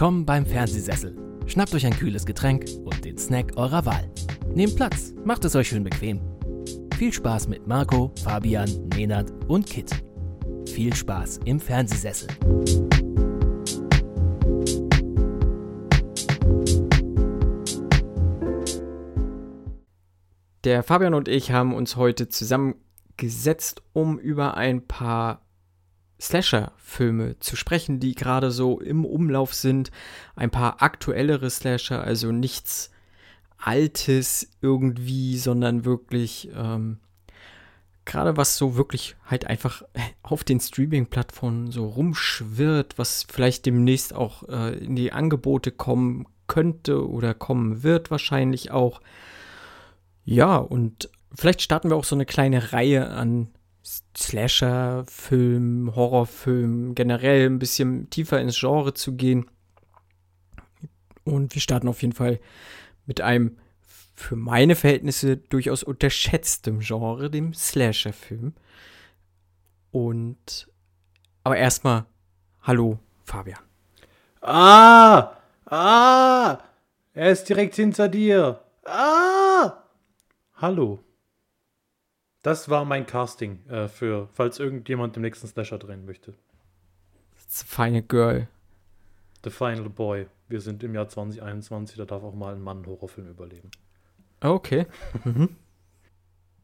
Willkommen beim Fernsehsessel. Schnappt euch ein kühles Getränk und den Snack eurer Wahl. Nehmt Platz, macht es euch schön bequem. Viel Spaß mit Marco, Fabian, Nenad und Kit. Viel Spaß im Fernsehsessel. Der Fabian und ich haben uns heute zusammengesetzt, um über ein paar Slasher-Filme zu sprechen, die gerade so im Umlauf sind. Ein paar aktuellere Slasher, also nichts Altes irgendwie, sondern wirklich ähm, gerade was so wirklich halt einfach auf den Streaming-Plattformen so rumschwirrt, was vielleicht demnächst auch äh, in die Angebote kommen könnte oder kommen wird wahrscheinlich auch. Ja, und vielleicht starten wir auch so eine kleine Reihe an Slasher-Film, Horrorfilm, generell ein bisschen tiefer ins Genre zu gehen. Und wir starten auf jeden Fall mit einem für meine Verhältnisse durchaus unterschätztem Genre, dem Slasher-Film. Und aber erstmal, hallo Fabian. Ah! Ah! Er ist direkt hinter dir. Ah! Hallo. Das war mein Casting äh, für, falls irgendjemand den nächsten Slasher drehen möchte. That's a fine girl. The Final Boy. Wir sind im Jahr 2021, da darf auch mal ein Mann einen Horrorfilm überleben. Okay. mhm.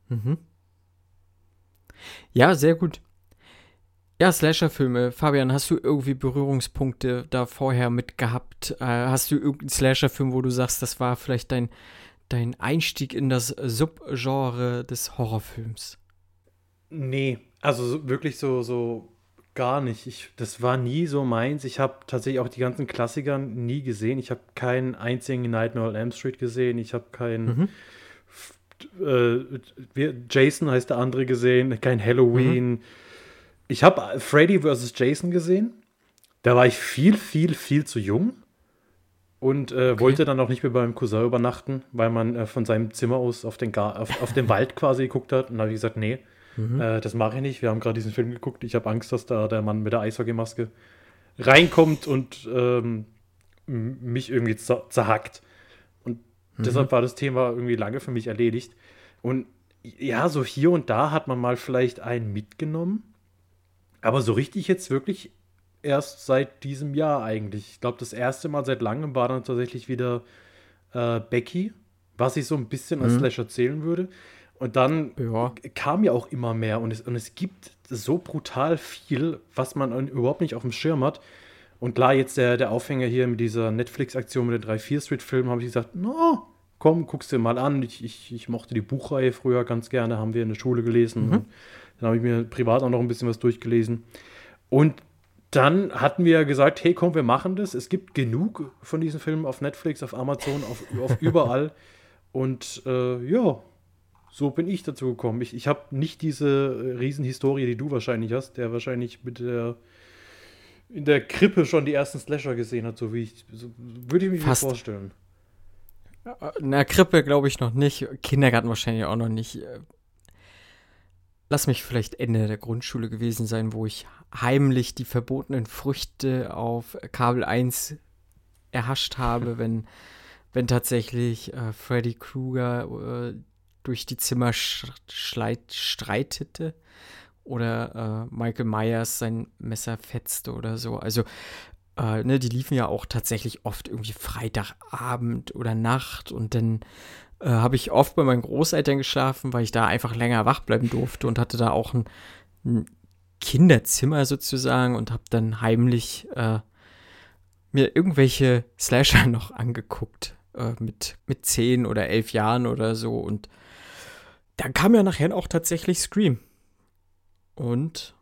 Mhm. Ja, sehr gut. Ja, Slasher-Filme. Fabian, hast du irgendwie Berührungspunkte da vorher mit gehabt? Äh, hast du irgendeinen Slasher-Film, wo du sagst, das war vielleicht dein dein Einstieg in das Subgenre des Horrorfilms? Nee, also wirklich so, so gar nicht. Ich, das war nie so meins. Ich habe tatsächlich auch die ganzen Klassiker nie gesehen. Ich habe keinen einzigen Nightmare on Elm Street gesehen. Ich habe keinen mhm. äh, Jason heißt der andere gesehen, kein Halloween. Mhm. Ich habe Freddy vs. Jason gesehen. Da war ich viel, viel, viel zu jung und äh, okay. wollte dann auch nicht mehr beim Cousin übernachten, weil man äh, von seinem Zimmer aus auf den, Gar auf, auf den Wald quasi geguckt hat. Und da habe ich gesagt, nee, mhm. äh, das mache ich nicht. Wir haben gerade diesen Film geguckt. Ich habe Angst, dass da der Mann mit der Eishockeymaske reinkommt und ähm, mich irgendwie zerhackt. Und mhm. deshalb war das Thema irgendwie lange für mich erledigt. Und ja, so hier und da hat man mal vielleicht einen mitgenommen. Aber so richtig jetzt wirklich erst seit diesem Jahr eigentlich. Ich glaube, das erste Mal seit langem war dann tatsächlich wieder äh, Becky, was ich so ein bisschen als mhm. Slasher zählen würde. Und dann ja. kam ja auch immer mehr und es, und es gibt so brutal viel, was man überhaupt nicht auf dem Schirm hat. Und klar, jetzt der, der Aufhänger hier mit dieser Netflix-Aktion mit den 3-4 Street-Filmen, habe ich gesagt, no, komm, guck's dir mal an. Ich, ich, ich mochte die Buchreihe früher ganz gerne, haben wir in der Schule gelesen. Mhm. Dann habe ich mir privat auch noch ein bisschen was durchgelesen. Und dann hatten wir gesagt, hey komm, wir machen das. Es gibt genug von diesen Filmen auf Netflix, auf Amazon, auf, auf überall. Und äh, ja, so bin ich dazu gekommen. Ich, ich habe nicht diese äh, Riesenhistorie, die du wahrscheinlich hast, der wahrscheinlich mit der in der Krippe schon die ersten Slasher gesehen hat, so wie ich, so, würde ich mir Fast. vorstellen. In der Krippe glaube ich noch nicht, Kindergarten wahrscheinlich auch noch nicht lass mich vielleicht Ende der Grundschule gewesen sein, wo ich heimlich die verbotenen Früchte auf Kabel 1 erhascht habe, wenn, wenn tatsächlich äh, Freddy Krueger äh, durch die Zimmer schleit, streitete oder äh, Michael Myers sein Messer fetzte oder so. Also, äh, ne, die liefen ja auch tatsächlich oft irgendwie Freitagabend oder Nacht und dann äh, habe ich oft bei meinen Großeltern geschlafen, weil ich da einfach länger wach bleiben durfte und hatte da auch ein, ein Kinderzimmer sozusagen und habe dann heimlich äh, mir irgendwelche Slasher noch angeguckt äh, mit, mit zehn oder elf Jahren oder so und dann kam ja nachher auch tatsächlich Scream. Und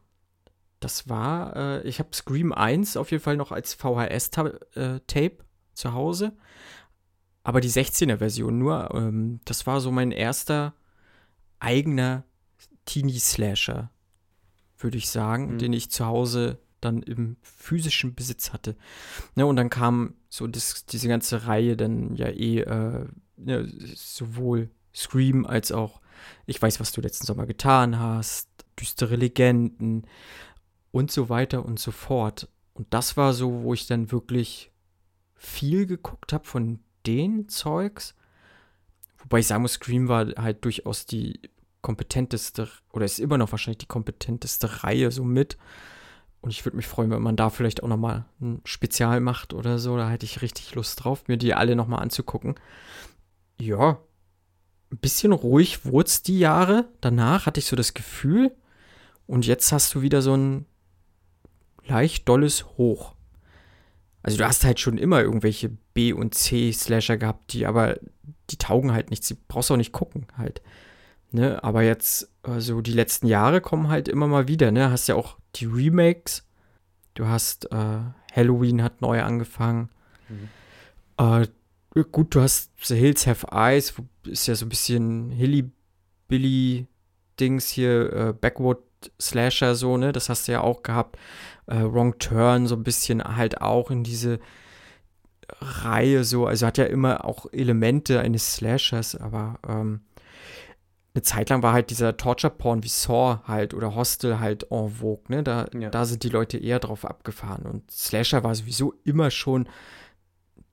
das war, äh, ich habe Scream 1 auf jeden Fall noch als VHS-Tape äh, zu Hause. Aber die 16er-Version nur, ähm, das war so mein erster eigener Teenie-Slasher, würde ich sagen, mhm. den ich zu Hause dann im physischen Besitz hatte. Ja, und dann kam so das, diese ganze Reihe dann ja eh äh, ja, sowohl Scream als auch Ich weiß, was du letzten Sommer getan hast, düstere Legenden und so weiter und so fort. Und das war so, wo ich dann wirklich viel geguckt habe von den Zeugs. Wobei ich sagen muss, Scream war halt durchaus die kompetenteste, oder ist immer noch wahrscheinlich die kompetenteste Reihe so mit. Und ich würde mich freuen, wenn man da vielleicht auch nochmal ein Spezial macht oder so. Da hätte ich richtig Lust drauf, mir die alle nochmal anzugucken. Ja, ein bisschen ruhig wurde es die Jahre. Danach hatte ich so das Gefühl. Und jetzt hast du wieder so ein leicht dolles Hoch. Also du hast halt schon immer irgendwelche B- und C-Slasher gehabt, die aber, die taugen halt nichts. Die brauchst du auch nicht gucken halt. Ne? Aber jetzt, also die letzten Jahre kommen halt immer mal wieder, ne? Hast ja auch die Remakes. Du hast äh, Halloween hat neu angefangen. Mhm. Äh, gut, du hast The Hills Have Eyes, ist ja so ein bisschen Hilly-Billy-Dings hier, äh, Backwood Slasher so, ne? Das hast du ja auch gehabt. Äh, Wrong Turn, so ein bisschen halt auch in diese Reihe so. Also hat ja immer auch Elemente eines Slashers, aber ähm, eine Zeit lang war halt dieser Torture-Porn wie Saw halt oder Hostel halt en vogue, ne? Da, ja. da sind die Leute eher drauf abgefahren. Und Slasher war sowieso immer schon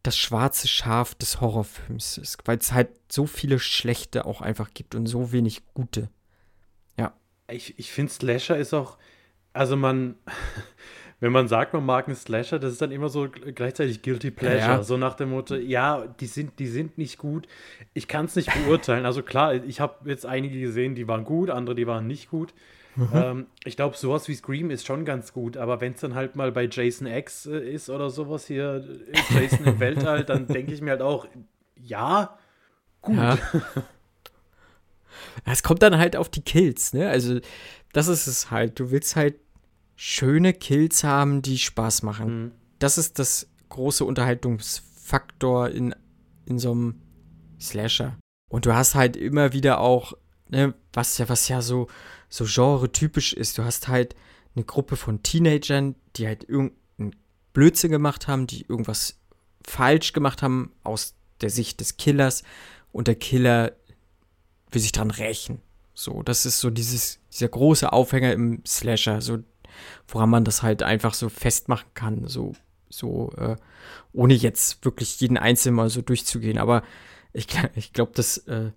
das schwarze Schaf des Horrorfilms ist, weil es halt so viele schlechte auch einfach gibt und so wenig gute. Ja. Ich, ich finde, Slasher ist auch, also man, wenn man sagt, man mag einen Slasher, das ist dann immer so gleichzeitig Guilty Pleasure. Ja. So nach dem Motto, ja, die sind, die sind nicht gut. Ich kann es nicht beurteilen. Also klar, ich habe jetzt einige gesehen, die waren gut, andere, die waren nicht gut. Mhm. Ähm, ich glaube, sowas wie Scream ist schon ganz gut, aber wenn es dann halt mal bei Jason X äh, ist oder sowas hier, äh, Jason im Weltall, dann denke ich mir halt auch, ja, gut. Ja. Es kommt dann halt auf die Kills, ne? Also, das ist es halt. Du willst halt schöne Kills haben, die Spaß machen. Mhm. Das ist das große Unterhaltungsfaktor in, in so einem Slasher. Und du hast halt immer wieder auch, ne, was ja, was ja so, so genre-typisch ist. Du hast halt eine Gruppe von Teenagern, die halt irgendeinen Blödsinn gemacht haben, die irgendwas falsch gemacht haben aus der Sicht des Killers und der Killer will sich dran rächen. So, das ist so dieses, dieser große Aufhänger im Slasher. So, woran man das halt einfach so festmachen kann, so, so, äh, ohne jetzt wirklich jeden Einzelnen mal so durchzugehen. Aber ich, ich glaube, dass äh,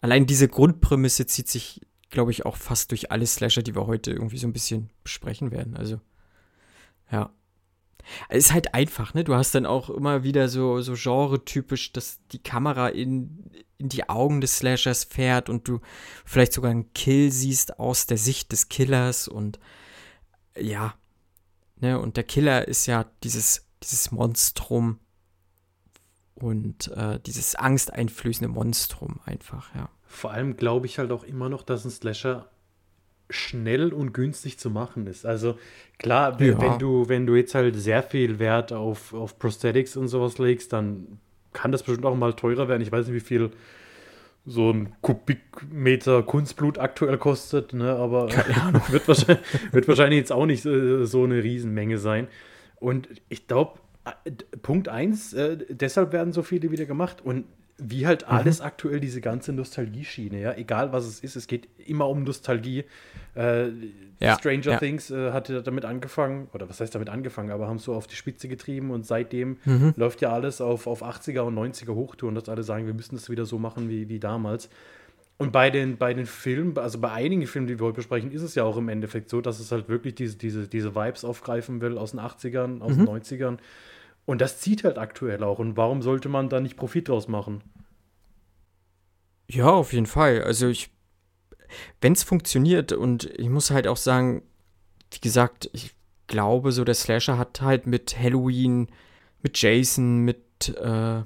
allein diese Grundprämisse zieht sich, glaube ich, auch fast durch alle Slasher, die wir heute irgendwie so ein bisschen besprechen werden. Also, ja. Es ist halt einfach, ne? Du hast dann auch immer wieder so, so genre-typisch, dass die Kamera in, in die Augen des Slashers fährt und du vielleicht sogar einen Kill siehst aus der Sicht des Killers und ja, ne, und der Killer ist ja dieses, dieses Monstrum und äh, dieses angsteinflößende Monstrum einfach, ja. Vor allem glaube ich halt auch immer noch, dass ein Slasher schnell und günstig zu machen ist. Also klar, wenn, ja. wenn, du, wenn du jetzt halt sehr viel Wert auf, auf Prosthetics und sowas legst, dann kann das bestimmt auch mal teurer werden. Ich weiß nicht, wie viel so ein Kubikmeter Kunstblut aktuell kostet, ne? aber wird, wahrscheinlich, wird wahrscheinlich jetzt auch nicht äh, so eine Riesenmenge sein. Und ich glaube, äh, Punkt 1, äh, deshalb werden so viele wieder gemacht. Und wie halt mhm. alles mhm. aktuell diese ganze Nostalgie-Schiene, ja, egal was es ist, es geht immer um Nostalgie. Äh, ja, Stranger ja. Things äh, hatte damit angefangen, oder was heißt damit angefangen, aber haben so auf die Spitze getrieben und seitdem mhm. läuft ja alles auf, auf 80er und 90er Hochtouren, dass alle sagen, wir müssen das wieder so machen wie, wie damals. Und bei den, bei den Filmen, also bei einigen Filmen, die wir heute besprechen, ist es ja auch im Endeffekt so, dass es halt wirklich diese, diese, diese Vibes aufgreifen will aus den 80ern, aus mhm. den 90ern. Und das zieht halt aktuell auch. Und warum sollte man da nicht Profit draus machen? Ja, auf jeden Fall. Also ich, wenn es funktioniert und ich muss halt auch sagen, wie gesagt, ich glaube so, der Slasher hat halt mit Halloween, mit Jason, mit äh,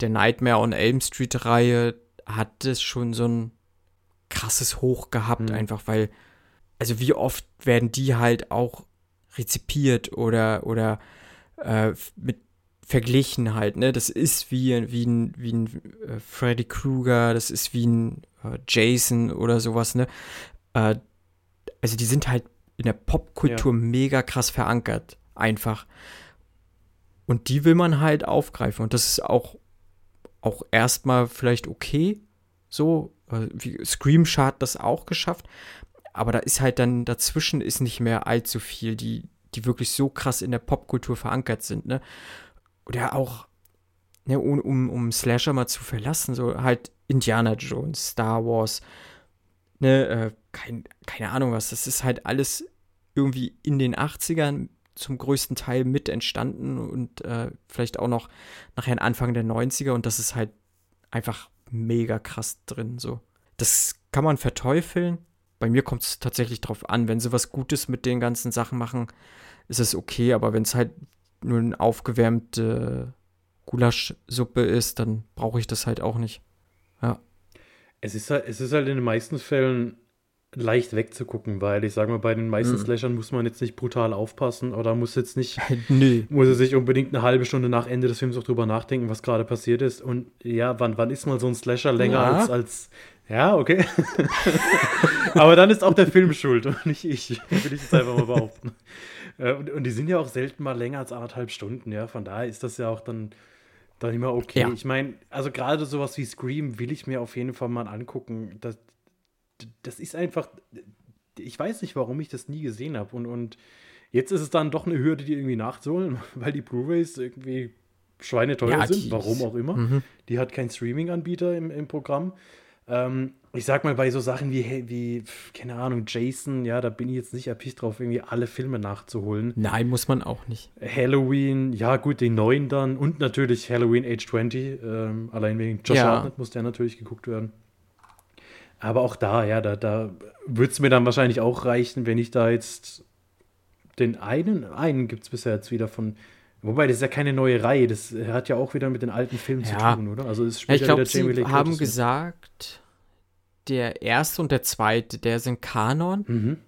der Nightmare on Elm Street Reihe, hat es schon so ein krasses Hoch gehabt, mhm. einfach weil, also wie oft werden die halt auch rezipiert oder, oder äh, mit verglichen halt, ne? Das ist wie, wie ein, wie ein äh, Freddy Krueger, das ist wie ein äh, Jason oder sowas, ne? Äh, also die sind halt in der Popkultur ja. mega krass verankert, einfach. Und die will man halt aufgreifen. Und das ist auch, auch erstmal vielleicht okay. So, äh, wie Screamshot hat das auch geschafft. Aber da ist halt dann dazwischen ist nicht mehr allzu viel, die, die wirklich so krass in der Popkultur verankert sind, ne? oder auch, ne, um, um, Slasher mal zu verlassen, so halt Indiana Jones, Star Wars, ne, äh, kein, keine Ahnung was, das ist halt alles irgendwie in den 80ern zum größten Teil mit entstanden und äh, vielleicht auch noch nachher Anfang der 90er und das ist halt einfach mega krass drin, so. Das kann man verteufeln. Bei mir kommt es tatsächlich drauf an. Wenn sie was Gutes mit den ganzen Sachen machen, ist es okay, aber wenn es halt nur eine aufgewärmte Gulaschsuppe ist, dann brauche ich das halt auch nicht. Ja. Es ist halt, es ist halt in den meisten Fällen leicht wegzugucken, weil ich sage mal, bei den meisten mhm. Slashern muss man jetzt nicht brutal aufpassen oder muss jetzt nicht, nee. muss er sich unbedingt eine halbe Stunde nach Ende des Films auch drüber nachdenken, was gerade passiert ist. Und ja, wann, wann ist mal so ein Slasher länger ja. als, als, ja, okay. Aber dann ist auch der Film schuld und nicht ich, will ich jetzt einfach mal behaupten. Äh, und, und die sind ja auch selten mal länger als anderthalb Stunden, ja. Von daher ist das ja auch dann, dann immer okay. Ja. Ich meine, also gerade sowas wie Scream will ich mir auf jeden Fall mal angucken. Das, das ist einfach, ich weiß nicht, warum ich das nie gesehen habe. Und, und jetzt ist es dann doch eine Hürde, die irgendwie nachzuholen, weil die Blu-Rays irgendwie schweineteuer ja, sind, warum auch immer. Mhm. Die hat keinen Streaming-Anbieter im, im Programm. Ähm, ich sag mal, bei so Sachen wie, wie, keine Ahnung, Jason, ja, da bin ich jetzt nicht erpicht drauf, irgendwie alle Filme nachzuholen. Nein, muss man auch nicht. Halloween, ja, gut, den neuen dann und natürlich Halloween Age 20. Ähm, allein wegen Josh ja. Hartnett muss der natürlich geguckt werden. Aber auch da, ja, da, da würde es mir dann wahrscheinlich auch reichen, wenn ich da jetzt den einen, einen gibt es bisher jetzt wieder von, Wobei, das ist ja keine neue Reihe. Das hat ja auch wieder mit den alten Filmen ja. zu tun, oder? Also es spielt ich ja, glaube, sie haben gesagt, der erste und der zweite, der sind Kanon. Mhm.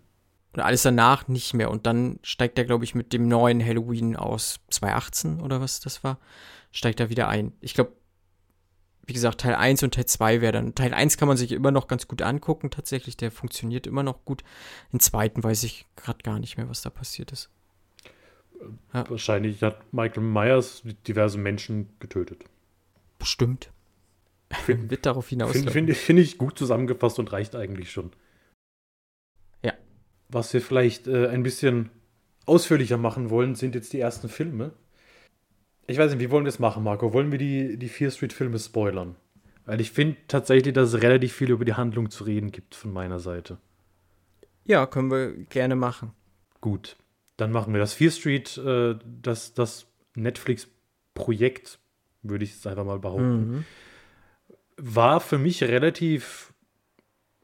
Und alles danach nicht mehr. Und dann steigt er, glaube ich, mit dem neuen Halloween aus 2018 oder was das war, steigt er wieder ein. Ich glaube, wie gesagt, Teil 1 und Teil 2 wäre dann. Teil 1 kann man sich immer noch ganz gut angucken, tatsächlich. Der funktioniert immer noch gut. Den zweiten weiß ich gerade gar nicht mehr, was da passiert ist. Ja. Wahrscheinlich hat Michael Myers diverse Menschen getötet. Bestimmt. Find, Wird darauf hinaus. Finde find, find ich gut zusammengefasst und reicht eigentlich schon. Ja. Was wir vielleicht äh, ein bisschen ausführlicher machen wollen, sind jetzt die ersten Filme. Ich weiß nicht, wie wollen wir das machen, Marco? Wollen wir die, die Fear Street-Filme spoilern? Weil ich finde tatsächlich, dass es relativ viel über die Handlung zu reden gibt von meiner Seite. Ja, können wir gerne machen. Gut. Dann machen wir das. Fear Street, äh, das, das Netflix-Projekt, würde ich jetzt einfach mal behaupten, mhm. war für mich relativ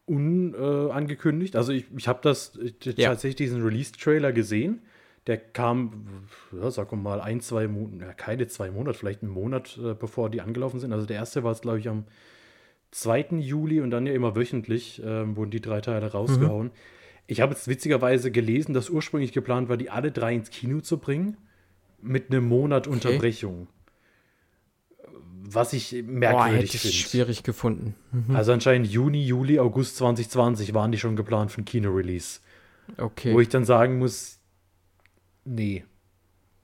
unangekündigt. Äh, also ich, ich habe das ich, ja. tatsächlich diesen Release-Trailer gesehen. Der kam, ja, sag mal, ein, zwei Monate, ja, keine zwei Monate, vielleicht einen Monat, äh, bevor die angelaufen sind. Also der erste war es, glaube ich, am 2. Juli und dann ja immer wöchentlich äh, wurden die drei Teile rausgehauen. Mhm. Ich habe jetzt witzigerweise gelesen, dass ursprünglich geplant war, die alle drei ins Kino zu bringen, mit einem Monat okay. Unterbrechung. Was ich merkwürdig finde. schwierig gefunden. Mhm. Also anscheinend Juni, Juli, August 2020 waren die schon geplant für ein Kino-Release. Okay. Wo ich dann sagen muss, nee.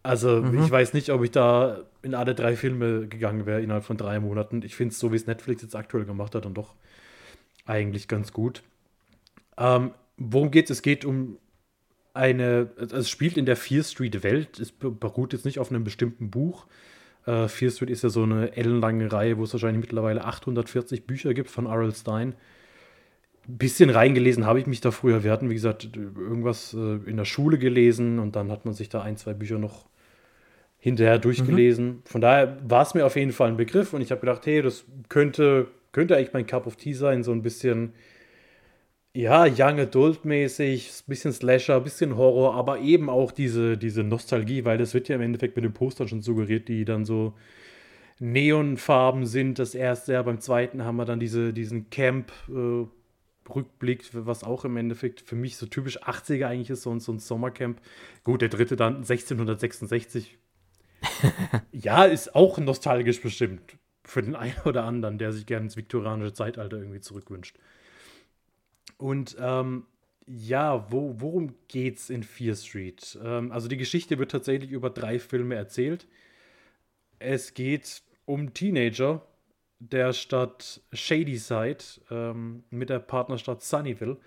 Also mhm. ich weiß nicht, ob ich da in alle drei Filme gegangen wäre innerhalb von drei Monaten. Ich finde es so, wie es Netflix jetzt aktuell gemacht hat, dann doch eigentlich ganz gut. Ähm, worum geht es? Es geht um eine, also es spielt in der Fear Street Welt, es beruht jetzt nicht auf einem bestimmten Buch. Äh, Fear Street ist ja so eine ellenlange Reihe, wo es wahrscheinlich mittlerweile 840 Bücher gibt von R.L. Stein. Ein bisschen reingelesen habe ich mich da früher. Wir hatten, wie gesagt, irgendwas äh, in der Schule gelesen und dann hat man sich da ein, zwei Bücher noch hinterher durchgelesen. Mhm. Von daher war es mir auf jeden Fall ein Begriff und ich habe gedacht, hey, das könnte, könnte eigentlich mein Cup of Tea sein, so ein bisschen ja, Young Adult-mäßig, bisschen Slasher, bisschen Horror, aber eben auch diese, diese Nostalgie, weil das wird ja im Endeffekt mit den Postern schon suggeriert, die dann so Neonfarben sind. Das erste, ja, beim zweiten haben wir dann diese, diesen Camp-Rückblick, äh, was auch im Endeffekt für mich so typisch 80er eigentlich ist, so, so ein Sommercamp. Gut, der dritte dann 1666. ja, ist auch nostalgisch bestimmt für den einen oder anderen, der sich gerne ins viktorianische Zeitalter irgendwie zurückwünscht. Und ähm, ja, wo, worum geht's in Fear Street? Ähm, also die Geschichte wird tatsächlich über drei Filme erzählt. Es geht um Teenager der Stadt Shadyside ähm, mit der Partnerstadt Sunnyville,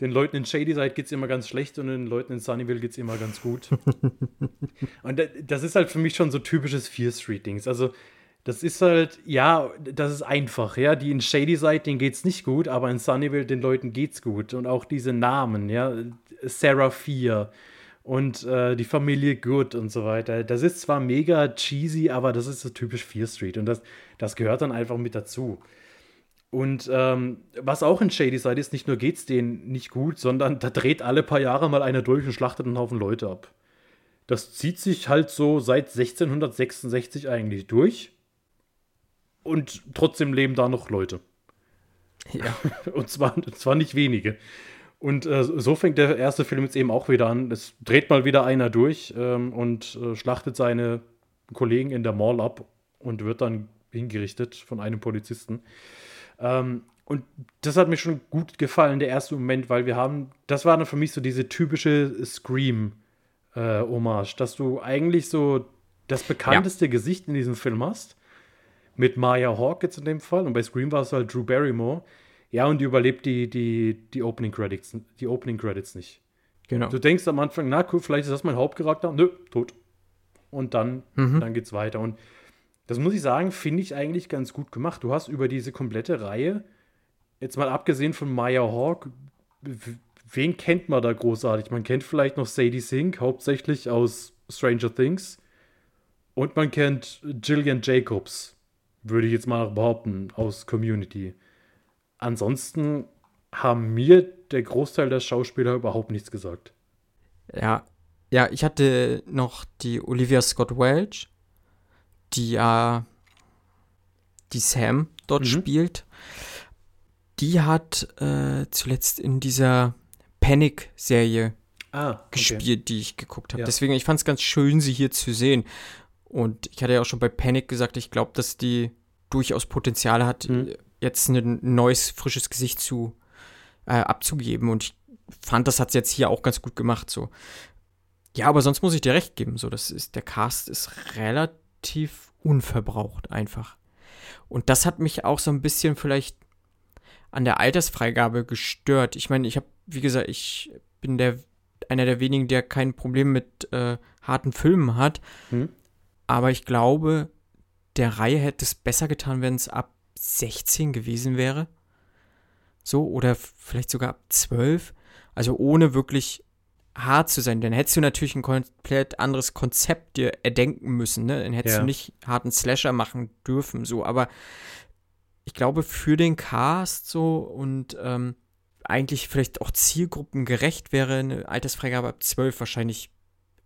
den Leuten in Shadyside geht es immer ganz schlecht und den Leuten in Sunnyvale geht es immer ganz gut. und das ist halt für mich schon so typisches Fear Street-Dings. Also, das ist halt, ja, das ist einfach, ja. Die in Shadyside, denen geht's nicht gut, aber in Sunnyvale, den Leuten geht's gut. Und auch diese Namen, ja. Sarah Fear und äh, die Familie Good und so weiter. Das ist zwar mega cheesy, aber das ist so typisch Fear Street. Und das, das gehört dann einfach mit dazu. Und ähm, was auch in Shady Side ist, nicht nur geht es denen nicht gut, sondern da dreht alle paar Jahre mal einer durch und schlachtet einen Haufen Leute ab. Das zieht sich halt so seit 1666 eigentlich durch. Und trotzdem leben da noch Leute. Ja. und zwar, zwar nicht wenige. Und äh, so fängt der erste Film jetzt eben auch wieder an. Es dreht mal wieder einer durch ähm, und äh, schlachtet seine Kollegen in der Mall ab und wird dann hingerichtet von einem Polizisten. Ähm, und das hat mir schon gut gefallen, der erste Moment, weil wir haben, das war dann für mich so diese typische Scream-Hommage, äh, dass du eigentlich so das bekannteste ja. Gesicht in diesem Film hast. Mit Maya Hawke jetzt in dem Fall. Und bei Scream war es halt Drew Barrymore. Ja, und die überlebt die, die, die Opening Credits, die Opening Credits nicht. Genau. Du denkst am Anfang, na cool, vielleicht ist das mein Hauptcharakter. Nö, tot. Und dann, mhm. dann geht's weiter. Und das muss ich sagen, finde ich eigentlich ganz gut gemacht. Du hast über diese komplette Reihe, jetzt mal abgesehen von Maya Hawk, wen kennt man da großartig? Man kennt vielleicht noch Sadie Sink, hauptsächlich aus Stranger Things. Und man kennt Gillian Jacobs, würde ich jetzt mal behaupten, aus Community. Ansonsten haben mir der Großteil der Schauspieler überhaupt nichts gesagt. Ja, ja, ich hatte noch die Olivia Scott Welch die ja die Sam dort mhm. spielt, die hat äh, zuletzt in dieser Panic-Serie ah, okay. gespielt, die ich geguckt habe. Ja. Deswegen, ich fand es ganz schön, sie hier zu sehen. Und ich hatte ja auch schon bei Panic gesagt, ich glaube, dass die durchaus Potenzial hat, mhm. jetzt ein neues, frisches Gesicht zu äh, abzugeben. Und ich fand, das hat sie jetzt hier auch ganz gut gemacht. So. Ja, aber sonst muss ich dir recht geben. So, das ist, der Cast ist relativ unverbraucht einfach. Und das hat mich auch so ein bisschen vielleicht an der Altersfreigabe gestört. Ich meine, ich habe, wie gesagt, ich bin der einer der wenigen, der kein Problem mit äh, harten Filmen hat. Hm. Aber ich glaube, der Reihe hätte es besser getan, wenn es ab 16 gewesen wäre. So, oder vielleicht sogar ab 12. Also ohne wirklich hart zu sein. Dann hättest du natürlich ein komplett anderes Konzept dir erdenken müssen. Ne? Dann hättest ja. du nicht harten Slasher machen dürfen. So, aber ich glaube, für den Cast so und ähm, eigentlich vielleicht auch zielgruppengerecht wäre eine Altersfreigabe ab 12 wahrscheinlich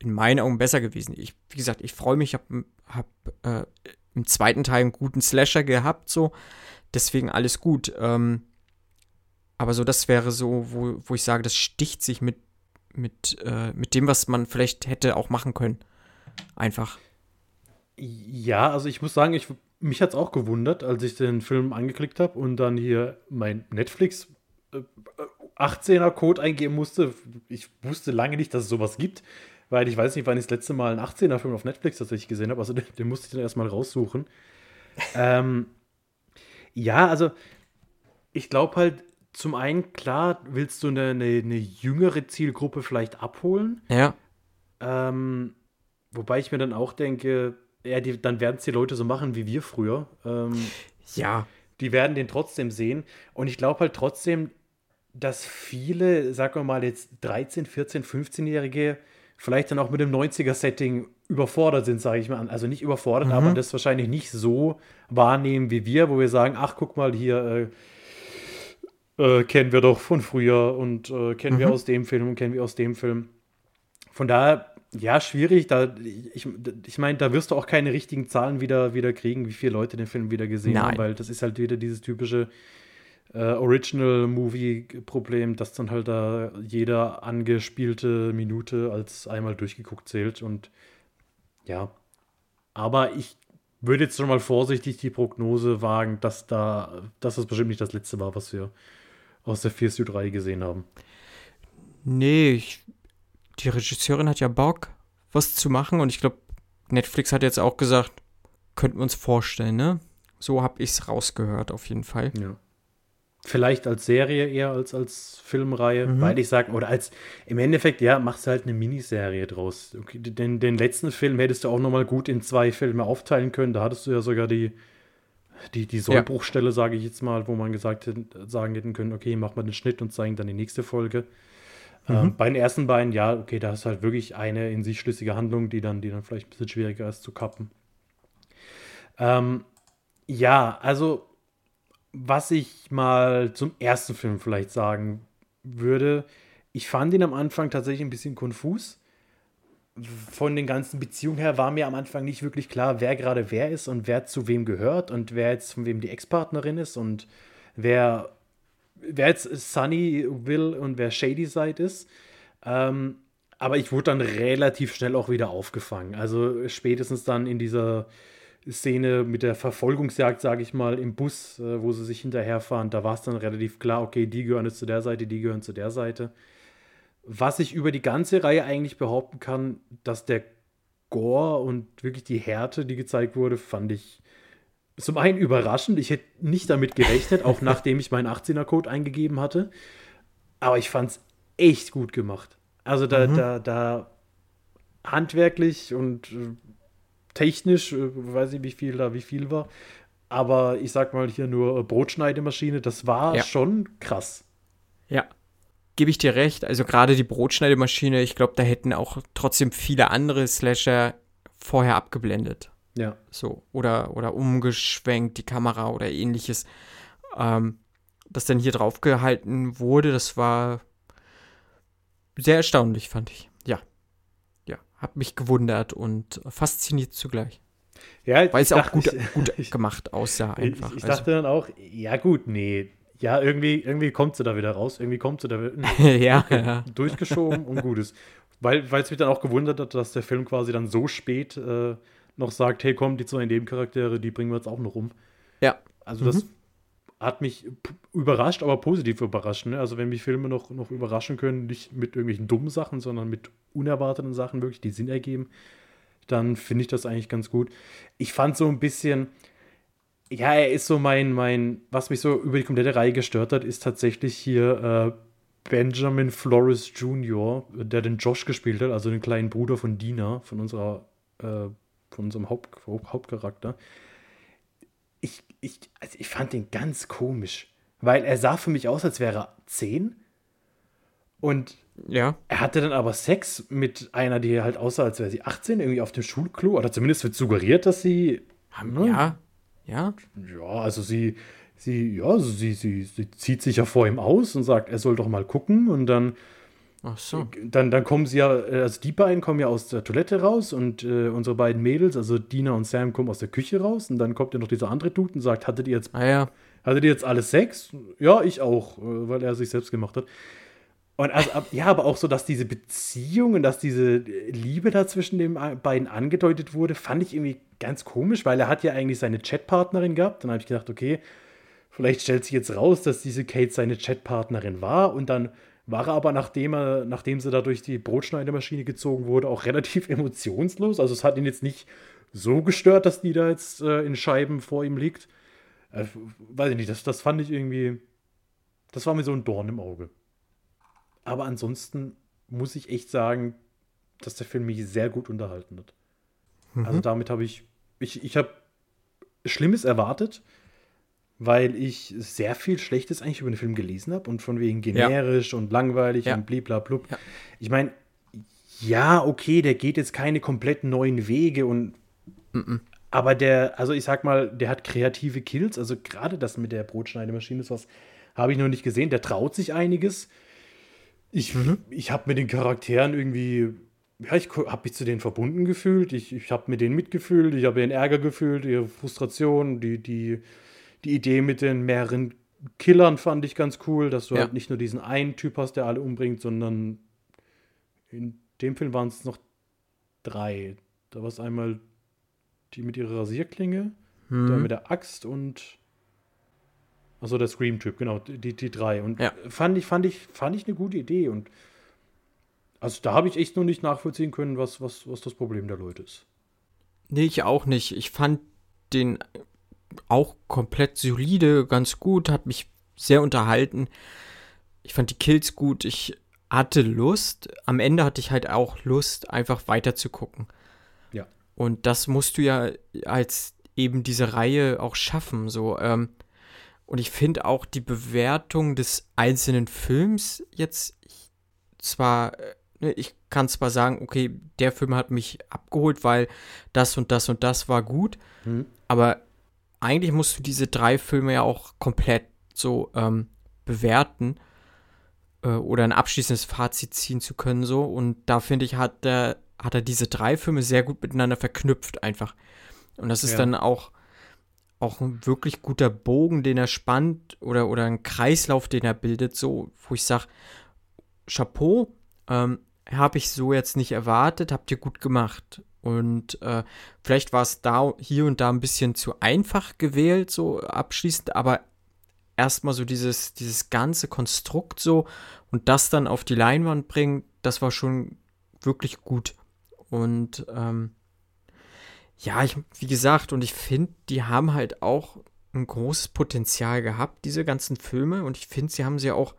in meinen Augen besser gewesen. Ich, wie gesagt, ich freue mich, habe hab, äh, im zweiten Teil einen guten Slasher gehabt, so. Deswegen alles gut. Ähm, aber so, das wäre so, wo, wo ich sage, das sticht sich mit mit, äh, mit dem, was man vielleicht hätte auch machen können. Einfach. Ja, also ich muss sagen, ich, mich hat es auch gewundert, als ich den Film angeklickt habe und dann hier mein Netflix äh, 18er-Code eingeben musste. Ich wusste lange nicht, dass es sowas gibt, weil ich weiß nicht, wann ich das letzte Mal einen 18er-Film auf Netflix tatsächlich gesehen habe. Also den, den musste ich dann erstmal raussuchen. ähm, ja, also ich glaube halt, zum einen, klar, willst du eine, eine, eine jüngere Zielgruppe vielleicht abholen. Ja. Ähm, wobei ich mir dann auch denke, ja, die, dann werden es die Leute so machen wie wir früher. Ähm, ja. Die werden den trotzdem sehen. Und ich glaube halt trotzdem, dass viele, sagen wir mal jetzt 13, 14, 15-Jährige vielleicht dann auch mit dem 90er-Setting überfordert sind, sage ich mal. Also nicht überfordert, mhm. aber das wahrscheinlich nicht so wahrnehmen wie wir, wo wir sagen, ach, guck mal hier, äh, äh, kennen wir doch von früher und äh, kennen mhm. wir aus dem Film und kennen wir aus dem Film. Von daher, ja, schwierig. Da, ich ich meine, da wirst du auch keine richtigen Zahlen wieder, wieder kriegen, wie viele Leute den Film wieder gesehen Nein. haben, weil das ist halt wieder dieses typische äh, Original-Movie-Problem, dass dann halt da jeder angespielte Minute als einmal durchgeguckt zählt und ja. Aber ich würde jetzt schon mal vorsichtig die Prognose wagen, dass da, dass das bestimmt nicht das letzte war, was wir aus der 4 Street 3 gesehen haben. Nee, ich, die Regisseurin hat ja Bock, was zu machen und ich glaube, Netflix hat jetzt auch gesagt, könnten wir uns vorstellen, ne? So habe ich es rausgehört, auf jeden Fall. Ja. Vielleicht als Serie eher als als Filmreihe, mhm. weil ich sage, oder als im Endeffekt, ja, machst du halt eine Miniserie draus. Okay, den, den letzten Film hättest du auch nochmal gut in zwei Filme aufteilen können. Da hattest du ja sogar die, die, die Sollbruchstelle, ja. sage ich jetzt mal, wo man gesagt hätte, sagen hätten können, okay, mach mal den Schnitt und zeigen dann die nächste Folge. Mhm. Ähm, bei den ersten beiden, ja, okay, da ist halt wirklich eine in sich schlüssige Handlung, die dann, die dann vielleicht ein bisschen schwieriger ist zu kappen. Ähm, ja, also was ich mal zum ersten Film vielleicht sagen würde, ich fand ihn am Anfang tatsächlich ein bisschen konfus. Von den ganzen Beziehungen her war mir am Anfang nicht wirklich klar, wer gerade wer ist und wer zu wem gehört und wer jetzt von wem die Ex-Partnerin ist und wer, wer jetzt Sunny will und wer Shady Side ist. Ähm, aber ich wurde dann relativ schnell auch wieder aufgefangen. Also spätestens dann in dieser Szene mit der Verfolgungsjagd, sage ich mal, im Bus, äh, wo sie sich hinterherfahren, da war es dann relativ klar, okay, die gehören jetzt zu der Seite, die gehören zu der Seite. Was ich über die ganze Reihe eigentlich behaupten kann, dass der Gore und wirklich die Härte, die gezeigt wurde, fand ich zum einen überraschend. Ich hätte nicht damit gerechnet, auch nachdem ich meinen 18er-Code eingegeben hatte. Aber ich fand es echt gut gemacht. Also da, mhm. da, da handwerklich und äh, technisch, äh, weiß nicht, wie viel da wie viel war. Aber ich sag mal hier nur Brotschneidemaschine, das war ja. schon krass. Ja, gebe ich dir recht. Also gerade die Brotschneidemaschine, ich glaube, da hätten auch trotzdem viele andere Slasher vorher abgeblendet. Ja. So. Oder, oder umgeschwenkt, die Kamera oder ähnliches. Ähm, das dann hier drauf gehalten wurde, das war sehr erstaunlich, fand ich hat mich gewundert und fasziniert zugleich. Ja, Weil es auch gut, ich, gut ich, gemacht aussah einfach. Ich, ich dachte also. dann auch, ja gut, nee, ja, irgendwie, irgendwie kommt sie da wieder raus, irgendwie kommt sie da wieder ja, ja, durchgeschoben und gut ist. Weil es mich dann auch gewundert hat, dass der Film quasi dann so spät äh, noch sagt, hey komm, die zwei Nebencharaktere, die bringen wir jetzt auch noch rum. Ja. Also das mhm. Hat mich überrascht, aber positiv überrascht. Ne? Also wenn mich Filme noch, noch überraschen können, nicht mit irgendwelchen dummen Sachen, sondern mit unerwarteten Sachen wirklich, die Sinn ergeben, dann finde ich das eigentlich ganz gut. Ich fand so ein bisschen, ja, er ist so mein, mein, was mich so über die komplette Reihe gestört hat, ist tatsächlich hier äh, Benjamin Flores Jr., der den Josh gespielt hat, also den kleinen Bruder von Dina, von unserer, äh, von unserem Haupt, Hauptcharakter. Ich, also ich fand den ganz komisch, weil er sah für mich aus, als wäre er zehn und ja. Er hatte dann aber Sex mit einer, die halt aussah, als wäre sie 18, irgendwie auf dem Schulklo. Oder zumindest wird suggeriert, dass sie. Ne? Ja. Ja. Ja, also sie, sie, ja, also sie, sie, sie zieht sich ja vor ihm aus und sagt, er soll doch mal gucken. Und dann. Ach so. Dann, dann kommen sie ja, also die beiden kommen ja aus der Toilette raus und äh, unsere beiden Mädels, also Dina und Sam, kommen aus der Küche raus. Und dann kommt ja noch dieser andere Dude und sagt, hattet ihr jetzt, ah, ja. hattet ihr jetzt alles Sex? Ja, ich auch, äh, weil er sich selbst gemacht hat. Und also, ja, aber auch so, dass diese Beziehung und dass diese Liebe da zwischen den beiden angedeutet wurde, fand ich irgendwie ganz komisch, weil er hat ja eigentlich seine Chatpartnerin gehabt. Dann habe ich gedacht, okay, vielleicht stellt sich jetzt raus, dass diese Kate seine Chatpartnerin war. Und dann war er aber, nachdem, er, nachdem sie da durch die Brotschneidemaschine gezogen wurde, auch relativ emotionslos. Also es hat ihn jetzt nicht so gestört, dass die da jetzt äh, in Scheiben vor ihm liegt. Äh, weiß ich nicht, das, das fand ich irgendwie, das war mir so ein Dorn im Auge. Aber ansonsten muss ich echt sagen, dass der Film mich sehr gut unterhalten hat. Mhm. Also damit habe ich, ich, ich habe Schlimmes erwartet, weil ich sehr viel Schlechtes eigentlich über den Film gelesen habe und von wegen generisch ja. und langweilig ja. und bliblablub. Ja. Ich meine, ja, okay, der geht jetzt keine komplett neuen Wege und mhm. aber der, also ich sag mal, der hat kreative Kills, also gerade das mit der Brotschneidemaschine ist was, habe ich noch nicht gesehen, der traut sich einiges. Ich, mhm. ich habe mit den Charakteren irgendwie, ja, ich habe mich zu denen verbunden gefühlt. Ich, ich habe mit denen mitgefühlt. Ich habe ihren Ärger gefühlt, ihre Frustration, die, die, die Idee mit den mehreren Killern fand ich ganz cool, dass du ja. halt nicht nur diesen einen Typ hast, der alle umbringt, sondern in dem Film waren es noch drei. Da war es einmal die mit ihrer Rasierklinge, mhm. der mit der Axt und also der Scream-Typ, genau, die, die drei. Und ja. fand, ich, fand, ich, fand ich eine gute Idee. Und also da habe ich echt noch nicht nachvollziehen können, was, was, was das Problem der Leute ist. Nee, ich auch nicht. Ich fand den auch komplett solide, ganz gut, hat mich sehr unterhalten. Ich fand die Kills gut. Ich hatte Lust. Am Ende hatte ich halt auch Lust, einfach weiter zu gucken. Ja. Und das musst du ja als eben diese Reihe auch schaffen. So, ähm, und ich finde auch die Bewertung des einzelnen Films jetzt zwar, äh, ne, ich kann zwar sagen, okay, der Film hat mich abgeholt, weil das und das und das war gut, Mhm. aber eigentlich musst du diese drei Filme ja auch komplett so ähm, bewerten äh, oder ein abschließendes Fazit ziehen zu können so und da finde ich hat er hat er diese drei Filme sehr gut miteinander verknüpft einfach und das ist Ja. dann auch auch ein wirklich guter Bogen, den er spannt oder oder ein Kreislauf, den er bildet, so wo ich sage Chapeau, ähm, habe ich so jetzt nicht erwartet, habt ihr gut gemacht. Und äh, vielleicht war es da hier und da ein bisschen zu einfach gewählt, so abschließend, aber erstmal so dieses, dieses ganze Konstrukt so und das dann auf die Leinwand bringen, das war schon wirklich gut. Und ähm, ja, ich, wie gesagt, und ich finde, die haben halt auch ein großes Potenzial gehabt, diese ganzen Filme, und ich finde, sie haben sie auch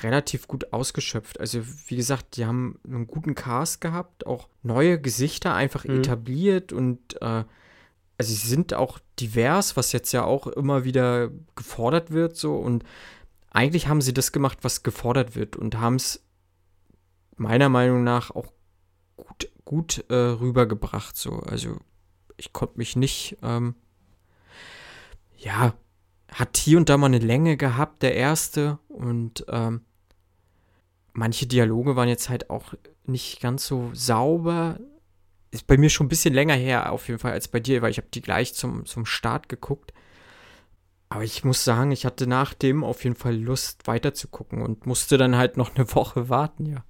relativ gut ausgeschöpft. Also, wie gesagt, die haben einen guten Cast gehabt, auch neue Gesichter einfach Mhm. etabliert und äh, also sie sind auch divers, was jetzt ja auch immer wieder gefordert wird, so und eigentlich haben sie das gemacht, was gefordert wird und haben es meiner Meinung nach auch gut, gut äh, rübergebracht, so. Also, ich konnte mich nicht, ähm, ja, hat hier und da mal eine Länge gehabt, der erste. Und ähm, manche Dialoge waren jetzt halt auch nicht ganz so sauber. Ist bei mir schon ein bisschen länger her, auf jeden Fall, als bei dir, weil ich habe die gleich zum, zum Start geguckt. Aber ich muss sagen, ich hatte nach dem auf jeden Fall Lust, weiterzugucken und musste dann halt noch eine Woche warten, ja.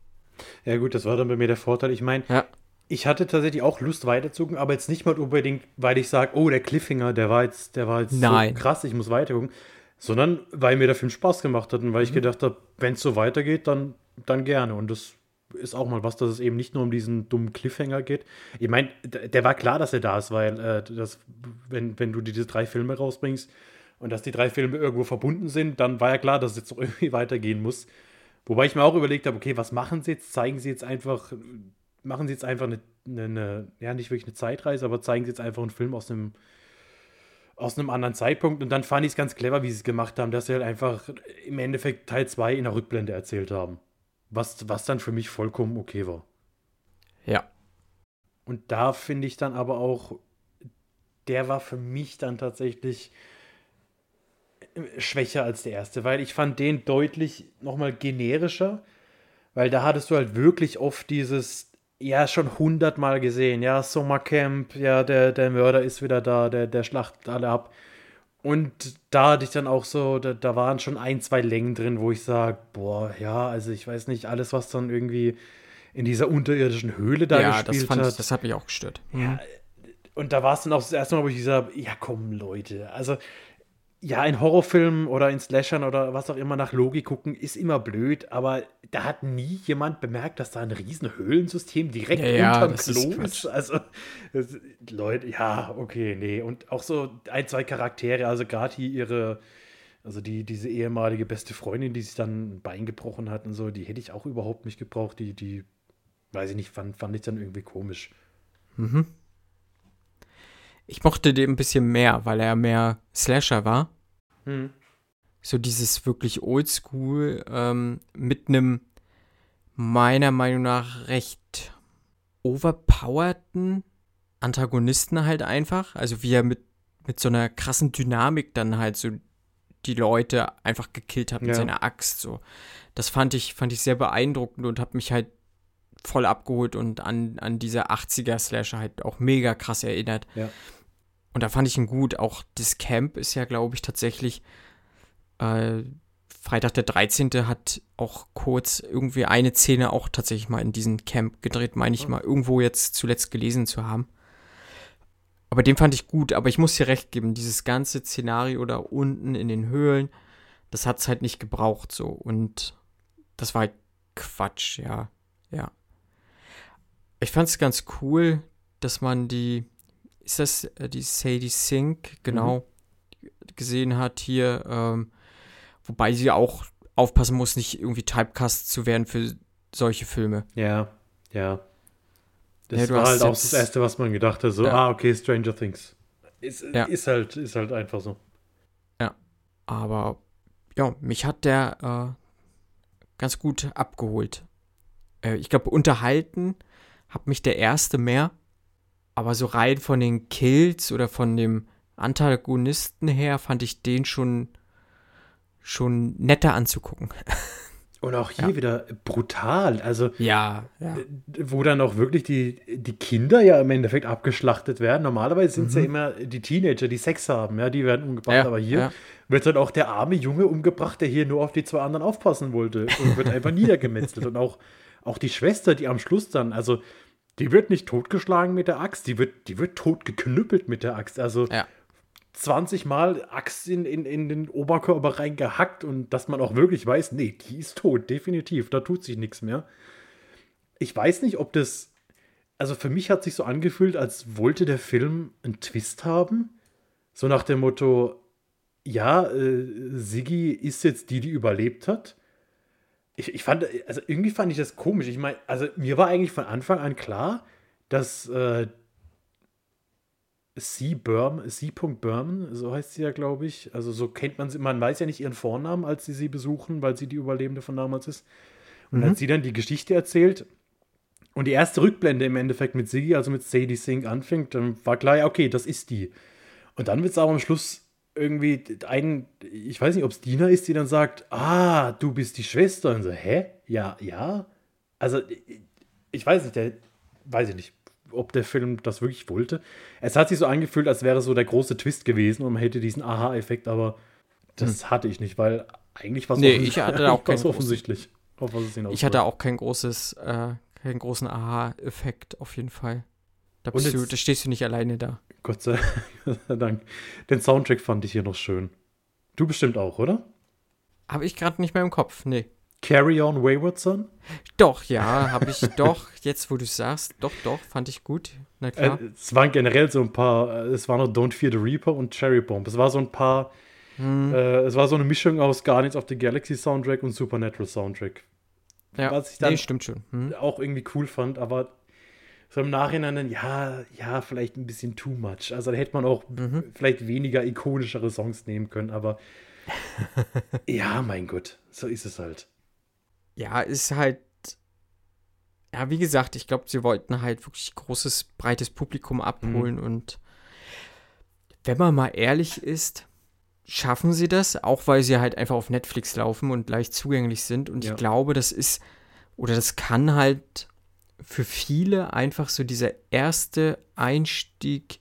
Ja, gut, das war dann bei mir der Vorteil. Ich meine, Ja. Ich hatte tatsächlich auch Lust weiterzugucken, aber jetzt nicht mal unbedingt, weil ich sage, oh, der Cliffhanger, der war jetzt, der war jetzt Nein. so krass, ich muss weitergucken, sondern weil mir der Film Spaß gemacht hat und weil ich gedacht habe, wenn es so weitergeht, dann, dann gerne. Und das ist auch mal was, dass es eben nicht nur um diesen dummen Cliffhanger geht. Ich meine, der war klar, dass er da ist, weil äh, das, wenn, wenn du diese drei Filme rausbringst und dass die drei Filme irgendwo verbunden sind, dann war ja klar, dass es jetzt irgendwie weitergehen muss. Wobei ich mir auch überlegt habe, okay, was machen sie jetzt? Zeigen sie jetzt einfach, machen sie jetzt einfach eine, eine, eine ja, nicht wirklich eine Zeitreise, aber zeigen sie jetzt einfach einen Film aus einem, aus einem anderen Zeitpunkt. Und dann fand ich es ganz clever, wie sie es gemacht haben, dass sie halt einfach im Endeffekt Teil 2 in der Rückblende erzählt haben. Was, was dann für mich vollkommen okay war. Ja. Und da finde ich dann aber auch, der war für mich dann tatsächlich äh, schwächer als der erste, weil ich fand den deutlich nochmal generischer, weil da hattest du halt wirklich oft dieses, ja, schon hundertmal gesehen, ja, Sommercamp, ja, der, der Mörder ist wieder da, der, der schlachtet alle ab. Und da hatte ich dann auch so, da, da waren schon ein, zwei Längen drin, wo ich sage, boah, ja, also ich weiß nicht, alles, was dann irgendwie in dieser unterirdischen Höhle da ja, das gespielt fand hat. das hat mich auch gestört. Ja, und da war es dann auch das erste Mal, wo ich gesagt habe, ja komm Leute, also ja, in Horrorfilmen oder in Slashern oder was auch immer nach Logik gucken, ist immer blöd, aber da hat nie jemand bemerkt, dass da ein riesen Höhlensystem direkt Ja, ja, unterm das Klo ist. Also, das, Leute, ja, okay, nee. Und auch so ein, zwei Charaktere, also gerade hier ihre, also die, diese ehemalige beste Freundin, die sich dann ein Bein gebrochen hat und so, die hätte ich auch überhaupt nicht gebraucht. Die, die, weiß ich nicht, fand, fand ich dann irgendwie komisch. Mhm. Ich mochte den ein bisschen mehr, weil er mehr Slasher war. Hm. So dieses wirklich Oldschool ähm, mit einem meiner Meinung nach recht overpowerten Antagonisten halt einfach. Also wie er mit, mit so einer krassen Dynamik dann halt so die Leute einfach gekillt hat mit Ja. seiner Axt. So. Das fand ich, fand ich sehr beeindruckend und hat mich halt voll abgeholt und an, an diese 80er-Slasher halt auch mega krass erinnert. Ja. Und da fand ich ihn gut. Auch das Camp ist ja, glaube ich, tatsächlich äh, Freitag der 13. hat auch kurz irgendwie eine Szene auch tatsächlich mal in diesem Camp gedreht, meine ich mal, irgendwo jetzt zuletzt gelesen zu haben. Aber den fand ich gut, aber ich muss dir recht geben, dieses ganze Szenario da unten in den Höhlen, das hat es halt nicht gebraucht so. Und das war halt Quatsch, ja. Ja. Ich fand es ganz cool, dass man die, ist das äh, die Sadie Sink, genau, gesehen hat hier. Ähm, Wobei sie auch aufpassen muss, nicht irgendwie Typecast zu werden für solche Filme. Ja, ja. Das Ja, war halt auch das Erste, was man gedacht hat. So, Ja. ah, okay, Stranger Things. Ist, Ja. ist, halt, ist halt einfach so. Aber ja, mich hat der äh, ganz gut abgeholt. Äh, ich glaube, unterhalten hat mich der erste mehr. Aber so rein von den Kills oder von dem Antagonisten her fand ich den schon, schon netter anzugucken. Und auch hier Ja. wieder brutal. Also, Ja, ja. wo dann auch wirklich die, die Kinder ja im Endeffekt abgeschlachtet werden. Normalerweise sind es ja Mhm. immer die Teenager, die Sex haben, ja, die werden umgebracht. Ja, Aber hier ja. wird dann auch der arme Junge umgebracht, der hier nur auf die zwei anderen aufpassen wollte und wird einfach niedergemetzelt. Und auch, auch die Schwester, die am Schluss dann, also die wird nicht totgeschlagen mit der Axt, die wird, die wird totgeknüppelt mit der Axt. Also Ja. 20 Mal Axt in, in, in den Oberkörper reingehackt und dass man auch wirklich weiß, nee, die ist tot, definitiv, da tut sich nichts mehr. Ich weiß nicht, ob das, also für mich hat sich so angefühlt, als wollte der Film einen Twist haben. So nach dem Motto, ja, äh, Siggi ist jetzt die, die überlebt hat. Ich, ich fand, also irgendwie fand ich das komisch. Ich meine, also mir war eigentlich von Anfang an klar, dass äh, C. Berman, C. Berman, so heißt sie ja, glaube ich. Also so kennt man sie, man weiß ja nicht ihren Vornamen, als sie sie besuchen, weil sie die Überlebende von damals ist. Und als sie dann die Geschichte erzählt und die erste Rückblende im Endeffekt mit Siggi, also mit Sadie Sink anfängt, dann war klar, ja, okay, das ist die. Und dann wird es aber am Schluss irgendwie ein, ich weiß nicht, ob es Dina ist, die dann sagt, ah, du bist die Schwester. Und so, hä? Ja, ja. Also, ich weiß nicht, der, weiß ich nicht, ob der Film das wirklich wollte. Es hat sich so angefühlt, als wäre so der große Twist gewesen und man hätte diesen Aha-Effekt, aber das hatte ich nicht, weil eigentlich war es Hm. Nee, ich hatte auch keinen offensichtlich. Ich hatte auch kein großes, äh, keinen großen Aha-Effekt auf jeden Fall. Da, bist du, jetzt- da stehst du nicht alleine da. Gott sei, Dank. Den Soundtrack fand ich hier noch schön. Du bestimmt auch, oder? Habe ich gerade nicht mehr im Kopf, nee. Carry On Wayward Son? Doch, ja, habe ich doch, jetzt wo du es sagst, doch, doch, fand ich gut. Na Äh, klar. es waren generell so ein paar, äh, es war noch Don't Fear the Reaper und Cherry Bomb. Es war so ein paar, Hm, äh, es war so eine Mischung aus Guardians of the Galaxy Soundtrack und Supernatural Soundtrack. ja, was ich dann- nee, stimmt schon. Hm. Auch irgendwie cool fand, aber so im Nachhinein dann, ja, ja, vielleicht ein bisschen too much. Also da hätte man auch Mhm. vielleicht weniger ikonischere Songs nehmen können, aber ja, mein Gott, so ist es halt. Ja, ist halt, ja, wie gesagt, ich glaube, sie wollten halt wirklich großes, breites Publikum abholen Mhm. und wenn man mal ehrlich ist, schaffen sie das, auch weil sie halt einfach auf Netflix laufen und leicht zugänglich sind. Und Ja. ich glaube, das ist, oder das kann halt für viele einfach so dieser erste Einstieg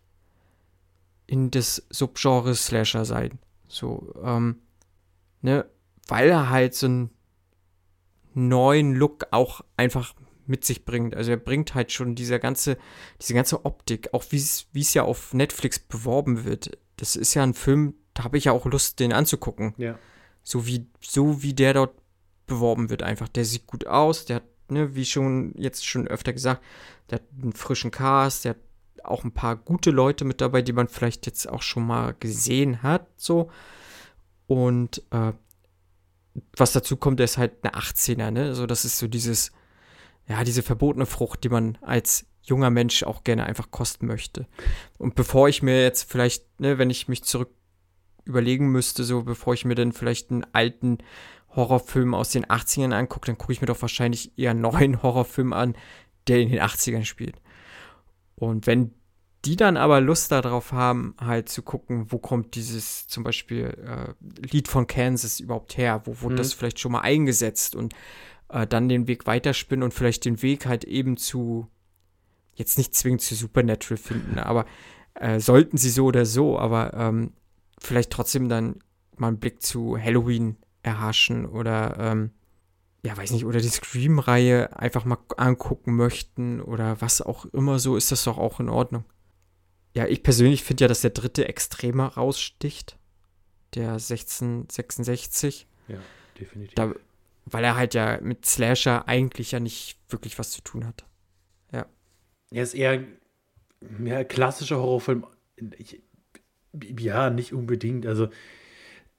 in das Subgenre Slasher sein. So, ähm, ne, weil er halt so einen neuen Look auch einfach mit sich bringt. Also er bringt halt schon diese ganze, diese ganze Optik, auch wie es ja auf Netflix beworben wird. Das ist ja ein Film, da habe ich ja auch Lust, den anzugucken. Ja. So wie, so wie der dort beworben wird einfach. Der sieht gut aus, der hat, ne, wie schon jetzt schon öfter gesagt, der hat einen frischen Cast, der hat auch ein paar gute Leute mit dabei, die man vielleicht jetzt auch schon mal gesehen hat, so. Und äh, was dazu kommt, der ist halt eine 18er, ne? Also das ist so dieses, ja, diese verbotene Frucht, die man als junger Mensch auch gerne einfach kosten möchte. Und bevor ich mir jetzt vielleicht, ne, wenn ich mich zurück überlegen müsste, so bevor ich mir dann vielleicht einen alten Horrorfilm aus den 80ern angucke, dann gucke ich mir doch wahrscheinlich eher einen neuen Horrorfilm an, der in den 80ern spielt. Und wenn die dann aber Lust darauf haben, halt zu gucken, wo kommt dieses zum Beispiel äh, Lied von Kansas überhaupt her, wo wurde Mhm. das vielleicht schon mal eingesetzt und äh, dann den Weg weiterspinnen und vielleicht den Weg halt eben zu, jetzt nicht zwingend zu Supernatural finden, aber äh, sollten sie so oder so, aber ähm, vielleicht trotzdem dann mal einen Blick zu Halloween erhaschen oder ähm, ja, weiß nicht, oder die Scream-Reihe einfach mal angucken möchten oder was auch immer so, ist das doch auch in Ordnung. Ja, ich persönlich finde ja, dass der dritte extremer raussticht. Der 1666. Ja, definitiv. Da, weil er halt ja mit Slasher eigentlich ja nicht wirklich was zu tun hat. Er ist eher ja, klassischer Horrorfilm. Ich, ja, nicht unbedingt. Also,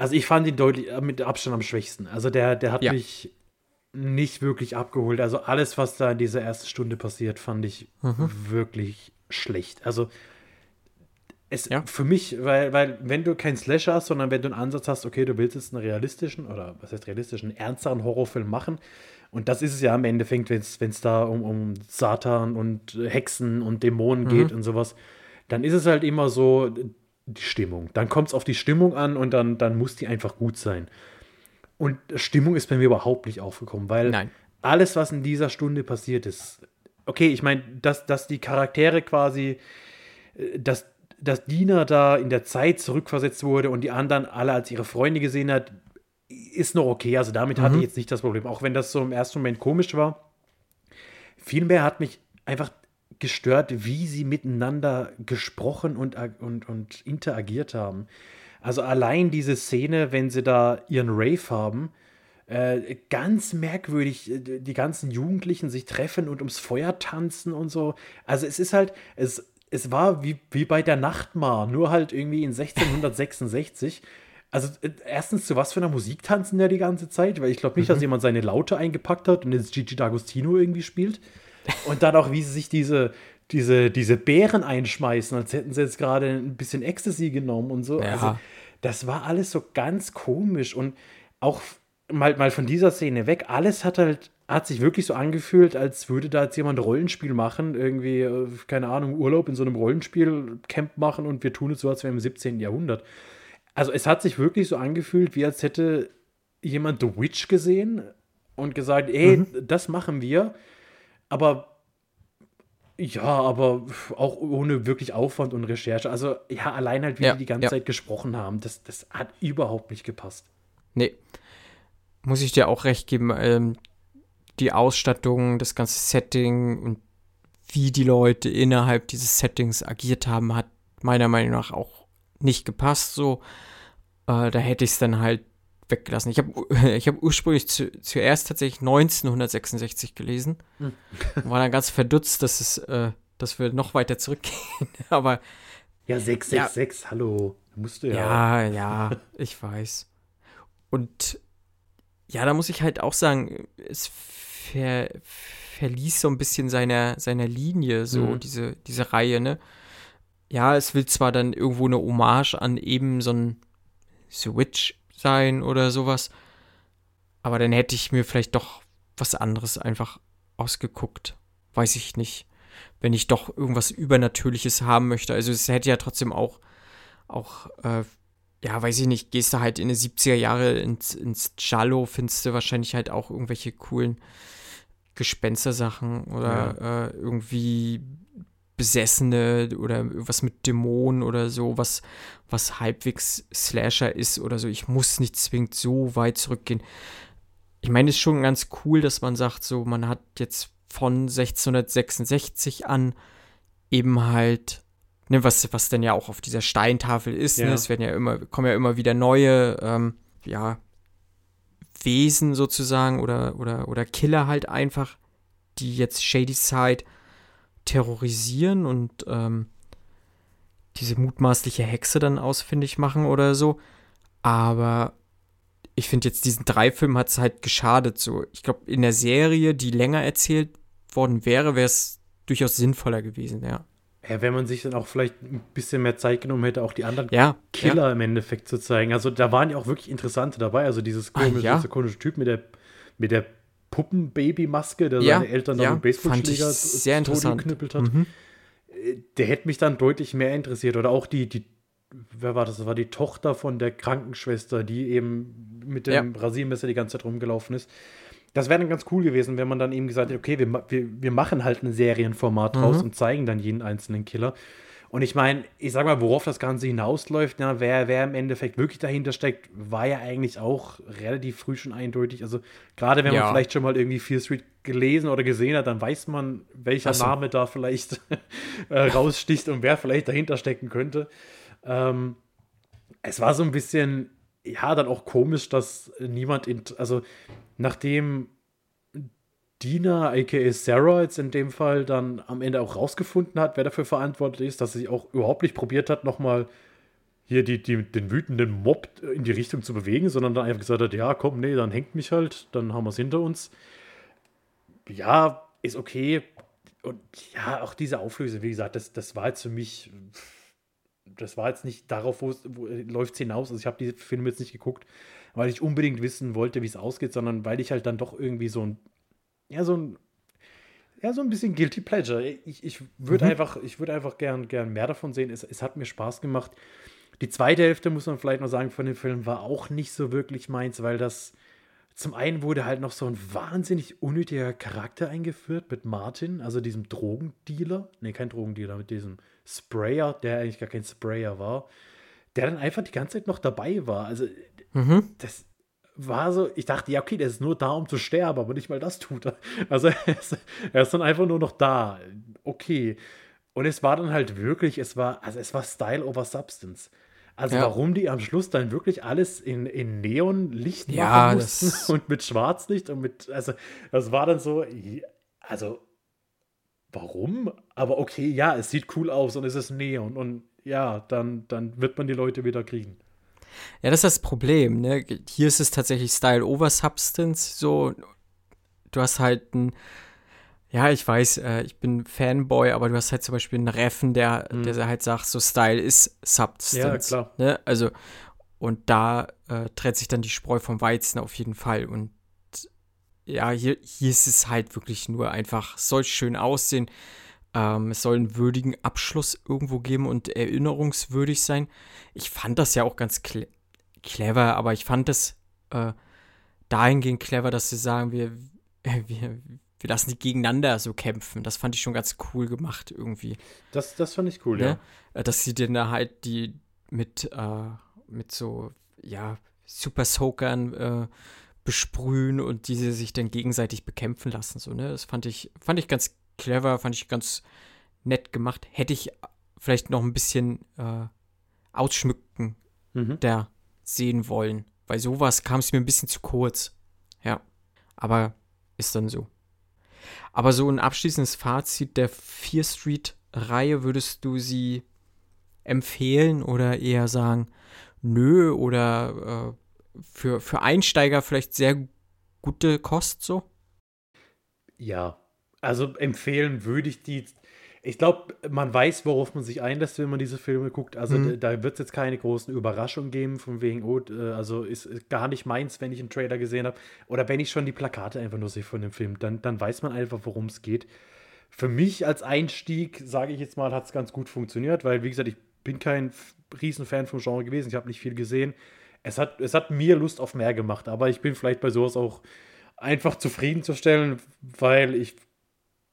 Also ich fand ihn deutlich äh, mit Abstand am schwächsten. Also der, der hat ja. mich nicht wirklich abgeholt. Also alles, was da in dieser ersten Stunde passiert, fand ich mhm. wirklich schlecht. Also es ja. für mich, weil, weil wenn du keinen Slasher hast, sondern wenn du einen Ansatz hast, okay, du willst jetzt einen realistischen oder was heißt realistischen, ernsteren Horrorfilm machen, und das ist es ja im Endeffekt, wenn es da um, um Satan und Hexen und Dämonen mhm. geht und sowas, dann ist es halt immer so die Stimmung. Dann kommt es auf die Stimmung an und dann, dann muss die einfach gut sein. Und Stimmung ist bei mir überhaupt nicht aufgekommen, weil Nein. alles, was in dieser Stunde passiert ist, okay, ich meine, dass, dass die Charaktere quasi, äh, dass, dass Dina da in der Zeit zurückversetzt wurde und die anderen alle als ihre Freunde gesehen hat, ist noch okay. Also damit mhm. hatte ich jetzt nicht das Problem, auch wenn das so im ersten Moment komisch war. Vielmehr hat mich einfach gestört, wie sie miteinander gesprochen und, und, und interagiert haben. Also allein diese Szene, wenn sie da ihren Rave haben, äh, ganz merkwürdig, äh, die ganzen Jugendlichen sich treffen und ums Feuer tanzen und so. Also es ist halt, es, es war wie, wie bei der Nachtmar, nur halt irgendwie in 1666. Also äh, erstens, zu was für einer Musik tanzen der die ganze Zeit? Weil ich glaube nicht, mhm. dass jemand seine Laute eingepackt hat und jetzt Gigi D'Agostino irgendwie spielt. Und dann auch, wie sie sich diese, diese, diese Beeren einschmeißen, als hätten sie jetzt gerade ein bisschen Ecstasy genommen und so. Ja. Also, das war alles so ganz komisch. Und auch mal, mal von dieser Szene weg, alles hat halt, hat sich wirklich so angefühlt, als würde da jetzt jemand Rollenspiel machen, irgendwie, äh, keine Ahnung, Urlaub in so einem Rollenspiel-Camp machen und wir tun es so, als wären wir im 17. Jahrhundert. Also es hat sich wirklich so angefühlt, wie als hätte jemand The Witch gesehen und gesagt, ey, mhm. das machen wir, aber ja, aber auch ohne wirklich Aufwand und Recherche. Also ja, allein halt, wie ja, die die ganze ja. Zeit gesprochen haben, das, das hat überhaupt nicht gepasst. Nee. Muss ich dir auch recht geben, ähm, die Ausstattung, das ganze Setting und wie die Leute innerhalb dieses Settings agiert haben, hat meiner Meinung nach auch nicht gepasst, so. Äh, da hätte ich es dann halt weggelassen. Ich habe ich hab ursprünglich zu, zuerst tatsächlich 1966 gelesen. Hm. War dann ganz verdutzt, dass es, äh, dass wir noch weiter zurückgehen. Aber. Ja, 666, ja, hallo. Musst du ja. Ja, ja, ich weiß. Und ja, da muss ich halt auch sagen, es ver, verließ so ein bisschen seiner, seiner Linie, so mhm. diese, diese Reihe, ne? ja, es will zwar dann irgendwo eine Hommage an eben so ein Switch sein oder sowas, aber dann hätte ich mir vielleicht doch was anderes einfach ausgeguckt. Weiß ich nicht. Wenn ich doch irgendwas Übernatürliches haben möchte. Also es hätte ja trotzdem auch, auch, äh, ja, weiß ich nicht, gehst du halt in die 70er Jahre ins, ins Giallo, findest du wahrscheinlich halt auch irgendwelche coolen Gespenstersachen oder ja. äh, irgendwie Besessene oder was mit Dämonen oder so, was, was halbwegs Slasher ist oder so. Ich muss nicht zwingend so weit zurückgehen. Ich meine, es ist schon ganz cool, dass man sagt, so, man hat jetzt von 1666 an eben halt, ne, was, was denn ja auch auf dieser Steintafel ist, ne, ja. ne, es werden ja immer, kommen ja immer wieder neue, ähm, ja, Wesen sozusagen oder, oder, oder Killer halt einfach, die jetzt Shady Side terrorisieren und ähm, diese mutmaßliche Hexe dann ausfindig machen oder so. Aber ich finde jetzt diesen drei Filmen hat es halt geschadet. So, ich glaube, in der Serie, die länger erzählt worden wäre, wäre es durchaus sinnvoller gewesen, ja. Ja, wenn man sich dann auch vielleicht ein bisschen mehr Zeit genommen hätte, auch die anderen ja, Killer ja. im Endeffekt zu zeigen. Also da waren ja auch wirklich interessante dabei. Also dieses komische, ah, ja. komische Typ mit der, mit der Puppenbaby-Maske, der ja, seine Eltern dann ja, mit Baseballschläger sehr interessant. geknüppelt hat. Mhm. Äh, der hätte mich dann deutlich mehr interessiert. Oder auch die, die, wer war das? Das war die Tochter von der Krankenschwester, die eben mit dem ja. Rasiermesser die ganze Zeit rumgelaufen ist. Das wäre dann ganz cool gewesen, wenn man dann eben gesagt hätte, okay, wir, wir, wir machen halt ein Serienformat draus mhm. und zeigen dann jeden einzelnen Killer. Und ich meine, ich sag mal, worauf das Ganze hinausläuft, ja, wer, wer im Endeffekt wirklich dahinter steckt, war ja eigentlich auch relativ früh schon eindeutig. Also gerade wenn ja. man vielleicht schon mal irgendwie Fear Street gelesen oder gesehen hat, dann weiß man, welcher so. Name da vielleicht äh, raussticht und wer vielleicht dahinter stecken könnte. Ähm, es war so ein bisschen, ja, dann auch komisch, dass niemand, in, also nachdem Dina, aka Sarah, jetzt in dem Fall dann am Ende auch rausgefunden hat, wer dafür verantwortlich ist, dass sie auch überhaupt nicht probiert hat, nochmal hier die, die, den wütenden Mob in die Richtung zu bewegen, sondern dann einfach gesagt hat, ja, komm, nee, dann hängt mich halt, dann haben wir es hinter uns. Ja, ist okay. Und ja, auch diese Auflösung, wie gesagt, das, das war jetzt für mich, das war jetzt nicht darauf, wo, wo läuft es hinaus. Also ich habe diese Filme jetzt nicht geguckt, weil ich unbedingt wissen wollte, wie es ausgeht, sondern weil ich halt dann doch irgendwie so ein, ja, so ein ja, so ein bisschen Guilty Pleasure. Ich, ich würde mhm. einfach, ich würde einfach gern, gern mehr davon sehen. Es, es hat mir Spaß gemacht. Die zweite Hälfte, muss man vielleicht noch sagen, von dem Film war auch nicht so wirklich meins, weil das zum einen wurde halt noch so ein wahnsinnig unnötiger Charakter eingeführt mit Martin, also diesem Drogendealer. Ne, kein Drogendealer, mit diesem Sprayer, der eigentlich gar kein Sprayer war, der dann einfach die ganze Zeit noch dabei war. Also, mhm. das war so, ich dachte, ja, okay, der ist nur da, um zu sterben, aber nicht mal das tut er. Also, er ist, er ist dann einfach nur noch da. Okay. Und es war dann halt wirklich, es war, also es war Style over Substance. Also ja. warum die am Schluss dann wirklich alles in, in Neonlicht ja, machen mussten und mit Schwarzlicht und mit, also das war dann so, also warum? Aber okay, ja, es sieht cool aus und es ist Neon und ja, dann, dann wird man die Leute wieder kriegen. Ja, das ist das Problem, ne? Hier ist es tatsächlich Style over Substance, so du hast halt ein ja, ich weiß, äh, ich bin Fanboy, aber du hast halt zum Beispiel einen Reffen, der, mhm. der halt sagt, so Style ist Substance. Ja, klar. Ne? Also, und da äh, trennt sich dann die Spreu vom Weizen auf jeden Fall. Und ja, hier, hier ist es halt wirklich nur einfach, es soll schön aussehen. Ähm, es soll einen würdigen Abschluss irgendwo geben und erinnerungswürdig sein. Ich fand das ja auch ganz cle clever, aber ich fand das äh, dahingehend clever, dass sie sagen, wir, wir, wir lassen die gegeneinander so kämpfen. Das fand ich schon ganz cool gemacht irgendwie. Das, das fand ich cool, ne? ja. Äh, dass sie dann halt die mit, äh, mit so, ja, Super Soakern äh, besprühen und diese sich dann gegenseitig bekämpfen lassen. So, ne? Das fand ich, fand ich ganz clever, fand ich ganz nett gemacht. Hätte ich vielleicht noch ein bisschen äh, ausschmücken mhm. der sehen wollen. Weil sowas kam es mir ein bisschen zu kurz. Ja. Aber ist dann so. Aber so ein abschließendes Fazit der Fear Street-Reihe, würdest du sie empfehlen oder eher sagen, nö, oder äh, für, für Einsteiger vielleicht sehr gute Kost so? Ja, also empfehlen würde ich die ich glaube, man weiß, worauf man sich einlässt, wenn man diese Filme guckt. Also mhm. da, da wird es jetzt keine großen Überraschungen geben, von wegen, oh, äh, also ist, ist, gar nicht meins, wenn ich einen Trailer gesehen habe. Oder wenn ich schon die Plakate einfach nur sehe von dem Film, dann, dann weiß man einfach, worum es geht. Für mich als Einstieg, sage ich jetzt mal, hat es ganz gut funktioniert, weil, wie gesagt, ich bin kein Riesenfan vom Genre gewesen, ich habe nicht viel gesehen. Es hat, es hat mir Lust auf mehr gemacht, aber ich bin vielleicht bei sowas auch einfach zufriedenzustellen, weil ich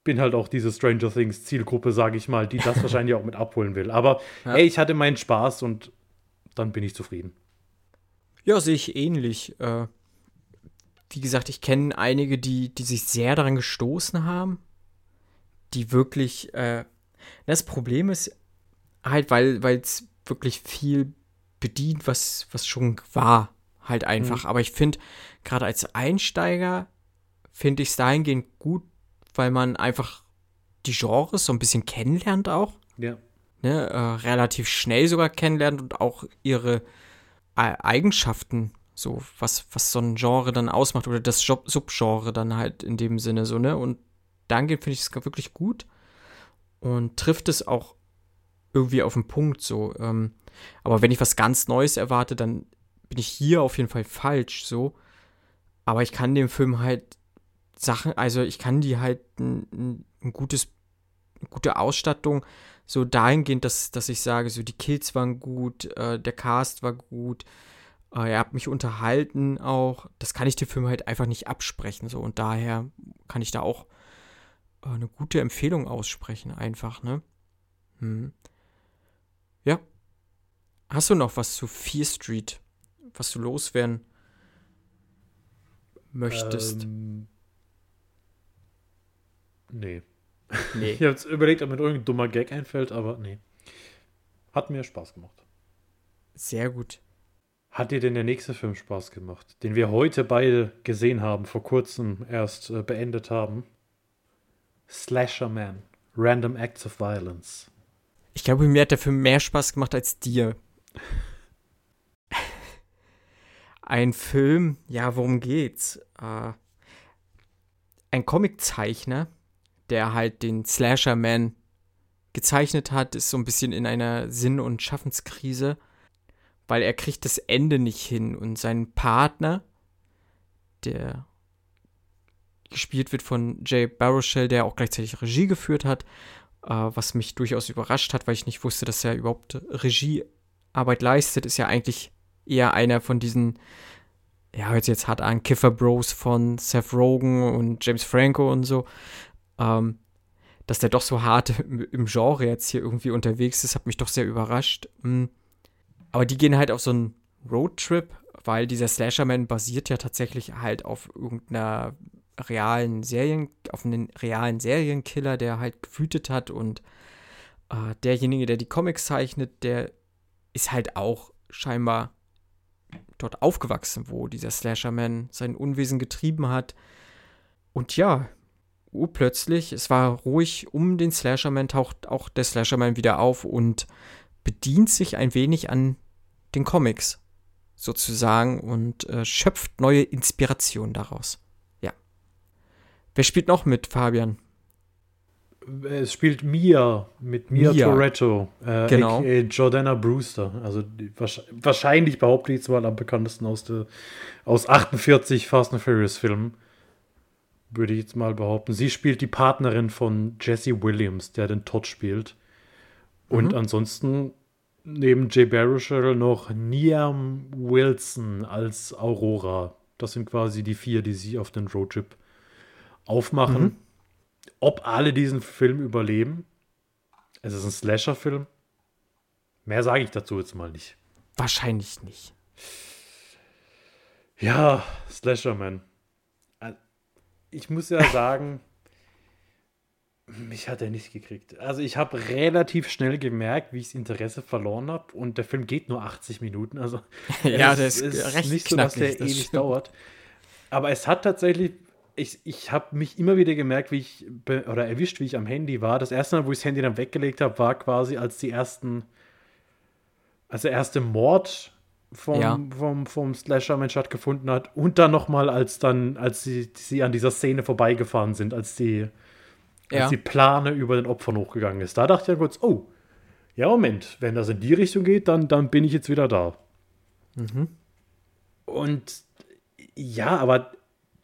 bin halt auch diese Stranger Things Zielgruppe, sage ich mal, die das wahrscheinlich auch mit abholen will. Aber ja. ey, ich hatte meinen Spaß und dann bin ich zufrieden. Ja, sehe ich ähnlich. Äh, wie gesagt, ich kenne einige, die, die sich sehr daran gestoßen haben, die wirklich. Äh, das Problem ist halt, weil es wirklich viel bedient, was, was schon war, halt einfach. Mhm. Aber ich finde, gerade als Einsteiger finde ich es dahingehend gut, weil man einfach die Genres so ein bisschen kennenlernt auch. Ja. Ne, äh, relativ schnell sogar kennenlernt und auch ihre Eigenschaften, so was, was so ein Genre dann ausmacht oder das Job Subgenre dann halt in dem Sinne so, ne? Und dann finde ich es wirklich gut und trifft es auch irgendwie auf den Punkt so. Ähm, aber wenn ich was ganz Neues erwarte, dann bin ich hier auf jeden Fall falsch so. Aber ich kann dem Film halt Sachen, also ich kann die halt ein, ein gutes, gute Ausstattung so dahingehend, dass, dass ich sage, so die Kills waren gut, äh, der Cast war gut, äh, er hat mich unterhalten auch. Das kann ich dem Film halt einfach nicht absprechen, so und daher kann ich da auch äh, eine gute Empfehlung aussprechen, einfach, ne? Hm. Ja. Hast du noch was zu Fear Street, was du loswerden möchtest? Ähm Nee. nee. ich habe jetzt überlegt, ob mir irgendein dummer Gag einfällt, aber nee. Hat mir Spaß gemacht. Sehr gut. Hat dir denn der nächste Film Spaß gemacht, den wir heute beide gesehen haben, vor kurzem erst äh, beendet haben? Slasher Man, Random Acts of Violence. Ich glaube, mir hat der Film mehr Spaß gemacht als dir. ein Film, ja, worum geht's? Äh, ein Comiczeichner, der halt den Slasher-Man gezeichnet hat, ist so ein bisschen in einer Sinn- und Schaffenskrise, weil er kriegt das Ende nicht hin und sein Partner, der gespielt wird von Jay Baruchel, der auch gleichzeitig Regie geführt hat, äh, was mich durchaus überrascht hat, weil ich nicht wusste, dass er überhaupt Regiearbeit leistet, ist ja eigentlich eher einer von diesen, ja, hört sich jetzt hart an, Kiffer Bros von Seth Rogen und James Franco und so. Ähm, dass der doch so hart im Genre jetzt hier irgendwie unterwegs ist, hat mich doch sehr überrascht. Hm. Aber die gehen halt auf so einen Roadtrip, weil dieser Slasherman basiert ja tatsächlich halt auf irgendeiner realen Serien, auf einen realen Serienkiller, der halt gewütet hat und äh, derjenige, der die Comics zeichnet, der ist halt auch scheinbar dort aufgewachsen, wo dieser Slasherman sein Unwesen getrieben hat. Und ja, urplötzlich, es war ruhig um den Slasherman, taucht auch der Slasherman wieder auf und bedient sich ein wenig an den Comics sozusagen und äh, schöpft neue Inspiration daraus. Ja. Wer spielt noch mit, Fabian? Es spielt Mia mit Mia, Mia. Toretto, äh, genau. Jordana Brewster. Also die, wahrscheinlich behaupte ich mal am bekanntesten aus, der, aus 48 Fast and Furious Filmen würde ich jetzt mal behaupten. Sie spielt die Partnerin von Jesse Williams, der den Todd spielt. Und mhm. ansonsten neben Jay Baruchel noch Niam Wilson als Aurora. Das sind quasi die vier, die sie auf den Roadtrip aufmachen. Mhm. Ob alle diesen Film überleben, es ist ein Slasher-Film. Mehr sage ich dazu jetzt mal nicht. Wahrscheinlich nicht. Ja, Slasher-Man ich muss ja sagen, mich hat er nicht gekriegt. Also ich habe relativ schnell gemerkt, wie ich das Interesse verloren habe. Und der Film geht nur 80 Minuten. Also ja, das ist, ist recht nicht so, dass der ewig stimmt. dauert. Aber es hat tatsächlich, ich, ich habe mich immer wieder gemerkt, wie ich, oder erwischt, wie ich am Handy war. Das erste Mal, wo ich das Handy dann weggelegt habe, war quasi als die ersten, als der erste Mord vom, ja. vom, vom Slasher-Man stattgefunden hat. Und dann nochmal, als dann, als sie, sie an dieser Szene vorbeigefahren sind, als die, ja. als die Plane über den Opfern hochgegangen ist. Da dachte ich dann kurz, oh, ja, Moment, wenn das in die Richtung geht, dann, dann bin ich jetzt wieder da. Mhm. Und ja, aber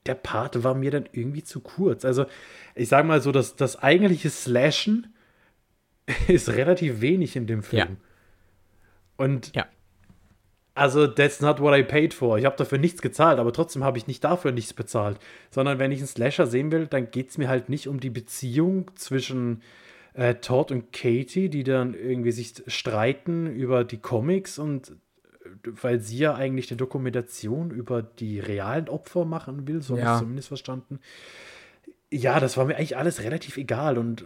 der Part war mir dann irgendwie zu kurz. Also, ich sag mal so, das, das eigentliche Slashen ist relativ wenig in dem Film. Ja. Und ja. Also, that's not what I paid for. Ich habe dafür nichts gezahlt, aber trotzdem habe ich nicht dafür nichts bezahlt. Sondern wenn ich einen Slasher sehen will, dann geht es mir halt nicht um die Beziehung zwischen äh, Todd und Katie, die dann irgendwie sich streiten über die Comics und äh, weil sie ja eigentlich eine Dokumentation über die realen Opfer machen will, so ja. habe ich zumindest verstanden. Ja, das war mir eigentlich alles relativ egal und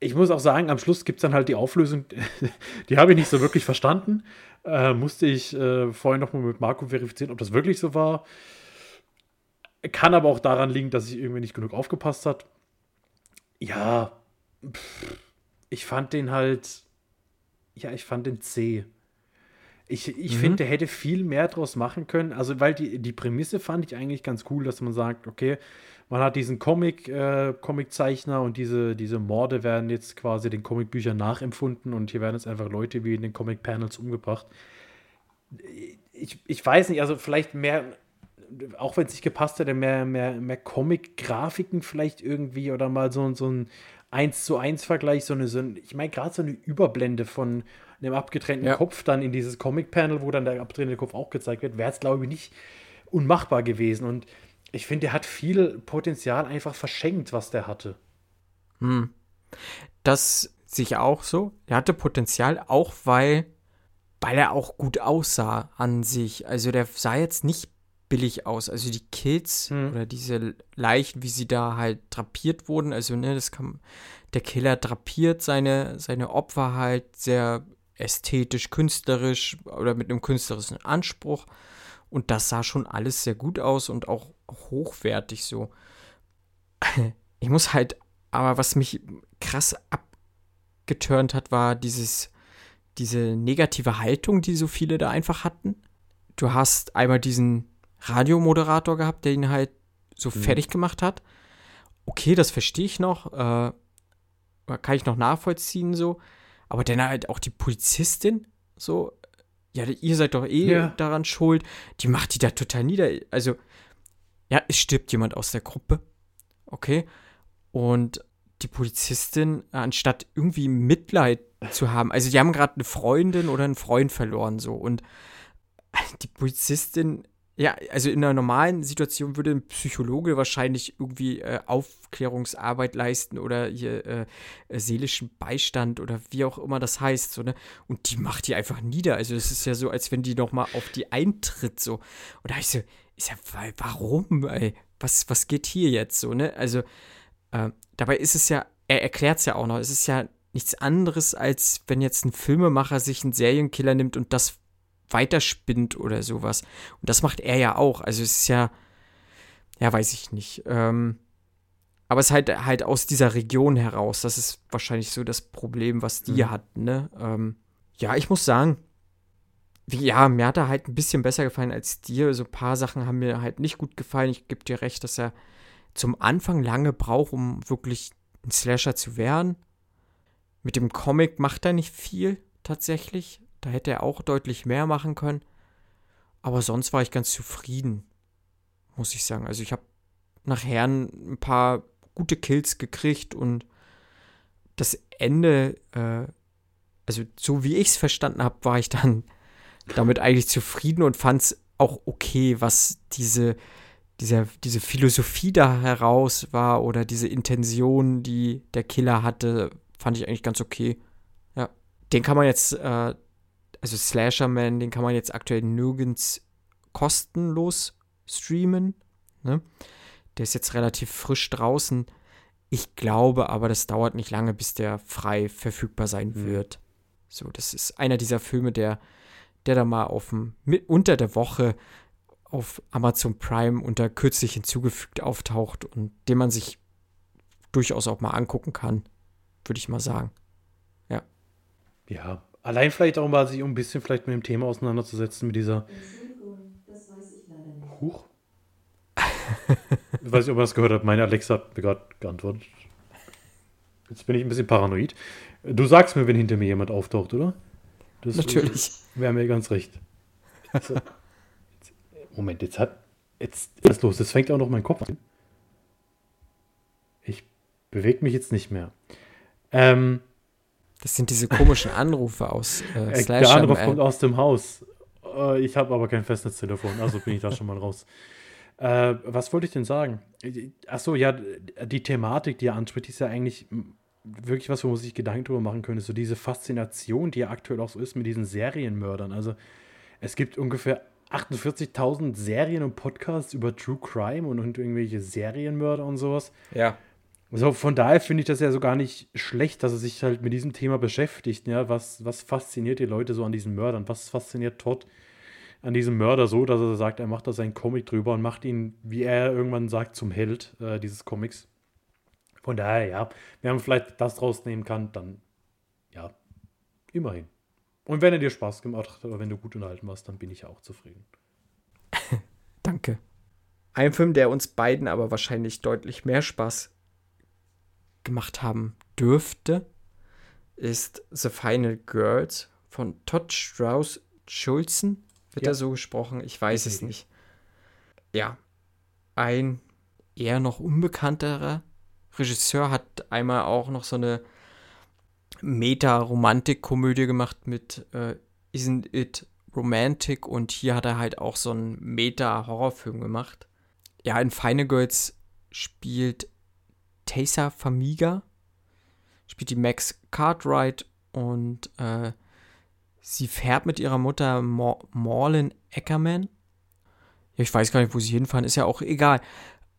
ich muss auch sagen, am Schluss gibt es dann halt die Auflösung, die habe ich nicht so wirklich verstanden. Äh, musste ich äh, vorhin nochmal mit Marco verifizieren, ob das wirklich so war. Kann aber auch daran liegen, dass ich irgendwie nicht genug aufgepasst hat. Ja, pff, ich fand den halt, ja, ich fand den zäh. Ich, ich mhm. finde, der hätte viel mehr draus machen können. Also, weil die, die Prämisse fand ich eigentlich ganz cool, dass man sagt, okay, man hat diesen Comic, äh, Comiczeichner und diese, diese Morde werden jetzt quasi den Comicbüchern nachempfunden und hier werden jetzt einfach Leute wie in den Comic-Panels umgebracht. Ich, ich weiß nicht, also vielleicht mehr, auch wenn es nicht gepasst hätte, mehr, mehr, mehr Comic-Grafiken vielleicht irgendwie oder mal so, so ein 1 zu 1 Vergleich, so eine, so ein, ich meine gerade so eine Überblende von einem abgetrennten ja. Kopf dann in dieses Comic-Panel, wo dann der abgetrennte Kopf auch gezeigt wird, wäre es glaube ich nicht unmachbar gewesen und ich finde, der hat viel Potenzial einfach verschenkt, was der hatte. Hm. Das sehe ich auch so. Er hatte Potenzial, auch weil, weil er auch gut aussah an sich. Also der sah jetzt nicht billig aus. Also die Kills hm. oder diese Leichen, wie sie da halt drapiert wurden, also ne, das kann der Killer drapiert seine, seine Opfer halt sehr ästhetisch, künstlerisch oder mit einem künstlerischen Anspruch. Und das sah schon alles sehr gut aus und auch hochwertig so. Ich muss halt, aber was mich krass abgeturnt hat, war dieses, diese negative Haltung, die so viele da einfach hatten. du hast einmal diesen Radiomoderator gehabt, der ihn halt so mhm. fertig gemacht hat. Okay, das verstehe ich noch. Äh, kann ich noch nachvollziehen so. Aber dann halt auch die Polizistin so. Ja, ihr seid doch eh ja. daran schuld. Die macht die da total nieder. Also, ja, es stirbt jemand aus der Gruppe. Okay. Und die Polizistin, anstatt irgendwie Mitleid zu haben, also die haben gerade eine Freundin oder einen Freund verloren, so. Und die Polizistin ja, also in einer normalen Situation würde ein Psychologe wahrscheinlich irgendwie äh, Aufklärungsarbeit leisten oder hier äh, äh, seelischen Beistand oder wie auch immer das heißt, so, ne? Und die macht die einfach nieder. Also es ist ja so, als wenn die noch mal auf die eintritt, so. Und da ich so, ist ja, warum, ey? Was, was geht hier jetzt so, ne? Also, äh, dabei ist es ja, er erklärt es ja auch noch, es ist ja nichts anderes, als wenn jetzt ein Filmemacher sich einen Serienkiller nimmt und das weiterspinnt oder sowas. Und das macht er ja auch. Also es ist ja, ja, weiß ich nicht. Ähm, aber es ist halt, halt aus dieser Region heraus. Das ist wahrscheinlich so das Problem, was die mhm. hat, ne? Ähm, ja, ich muss sagen, wie, ja, mir hat er halt ein bisschen besser gefallen als dir. So ein paar Sachen haben mir halt nicht gut gefallen. Ich gebe dir recht, dass er zum Anfang lange braucht, um wirklich ein Slasher zu werden. Mit dem Comic macht er nicht viel, tatsächlich. Da hätte er auch deutlich mehr machen können. Aber sonst war ich ganz zufrieden, muss ich sagen. Also ich habe nachher ein paar gute Kills gekriegt und das Ende, äh, also so wie ich es verstanden habe, war ich dann damit eigentlich zufrieden und fand es auch okay, was diese, dieser, diese Philosophie da heraus war oder diese Intention, die der Killer hatte, fand ich eigentlich ganz okay. Ja, den kann man jetzt äh, also Slasherman, den kann man jetzt aktuell nirgends kostenlos streamen. Ne? Der ist jetzt relativ frisch draußen. Ich glaube aber, das dauert nicht lange, bis der frei verfügbar sein mhm. wird. So, das ist einer dieser Filme, der, der da mal auf dem, mit, unter der Woche auf Amazon Prime unter kürzlich hinzugefügt auftaucht und den man sich durchaus auch mal angucken kann, würde ich mal sagen. Ja. Ja, Allein vielleicht auch mal sich um ein bisschen vielleicht mit dem Thema auseinanderzusetzen, mit dieser. Das weiß ich leider nicht. Huch. ich weiß nicht, ob man das gehört hat. Meine Alexa hat mir gerade geantwortet. Jetzt bin ich ein bisschen paranoid. Du sagst mir, wenn hinter mir jemand auftaucht, oder? Das Natürlich. Wäre mir ganz recht. Jetzt, Moment, jetzt hat. Jetzt ist los. Das fängt auch noch mein Kopf an. Ich bewege mich jetzt nicht mehr. Ähm, das sind diese komischen Anrufe aus äh, äh Slasher. Der Anruf kommt aus dem Haus. Äh, ich habe aber kein Festnetztelefon, also bin ich da schon mal raus. Äh, was wollte ich denn sagen? Achso, ja, die Thematik, die er anspricht, ist ja eigentlich wirklich was, wo man sich Gedanken drüber machen könnte. So diese Faszination, die ja aktuell auch so ist mit diesen Serienmördern. Also es gibt ungefähr 48.000 Serien und Podcasts über True Crime und, und irgendwelche Serienmörder und sowas. Ja. Also von daher finde ich das ja so gar nicht schlecht, dass er sich halt mit diesem Thema beschäftigt. Ja? Was, was fasziniert die Leute so an diesen Mördern? Was fasziniert Todd an diesem Mörder so, dass er sagt, er macht da seinen Comic drüber und macht ihn, wie er irgendwann sagt, zum Held äh, dieses Comics. Von daher, ja, wenn man vielleicht das rausnehmen kann, dann ja, immerhin. Und wenn er dir Spaß gemacht hat oder wenn du gut unterhalten warst, dann bin ich auch zufrieden. Danke. Ein Film, der uns beiden aber wahrscheinlich deutlich mehr Spaß gemacht haben dürfte, ist The Final Girls von Todd Strauss Schulzen. Wird ja. er so gesprochen? Ich weiß es nicht. Ja. Ein eher noch unbekannterer Regisseur hat einmal auch noch so eine Meta-Romantik-Komödie gemacht mit äh, Isn't It Romantic und hier hat er halt auch so einen Meta-Horrorfilm gemacht. Ja, in Final Girls spielt Taysa Famiga spielt die Max Cartwright und äh, sie fährt mit ihrer Mutter Mor Morlin Eckerman. Ja, ich weiß gar nicht, wo sie hinfahren, ist ja auch egal.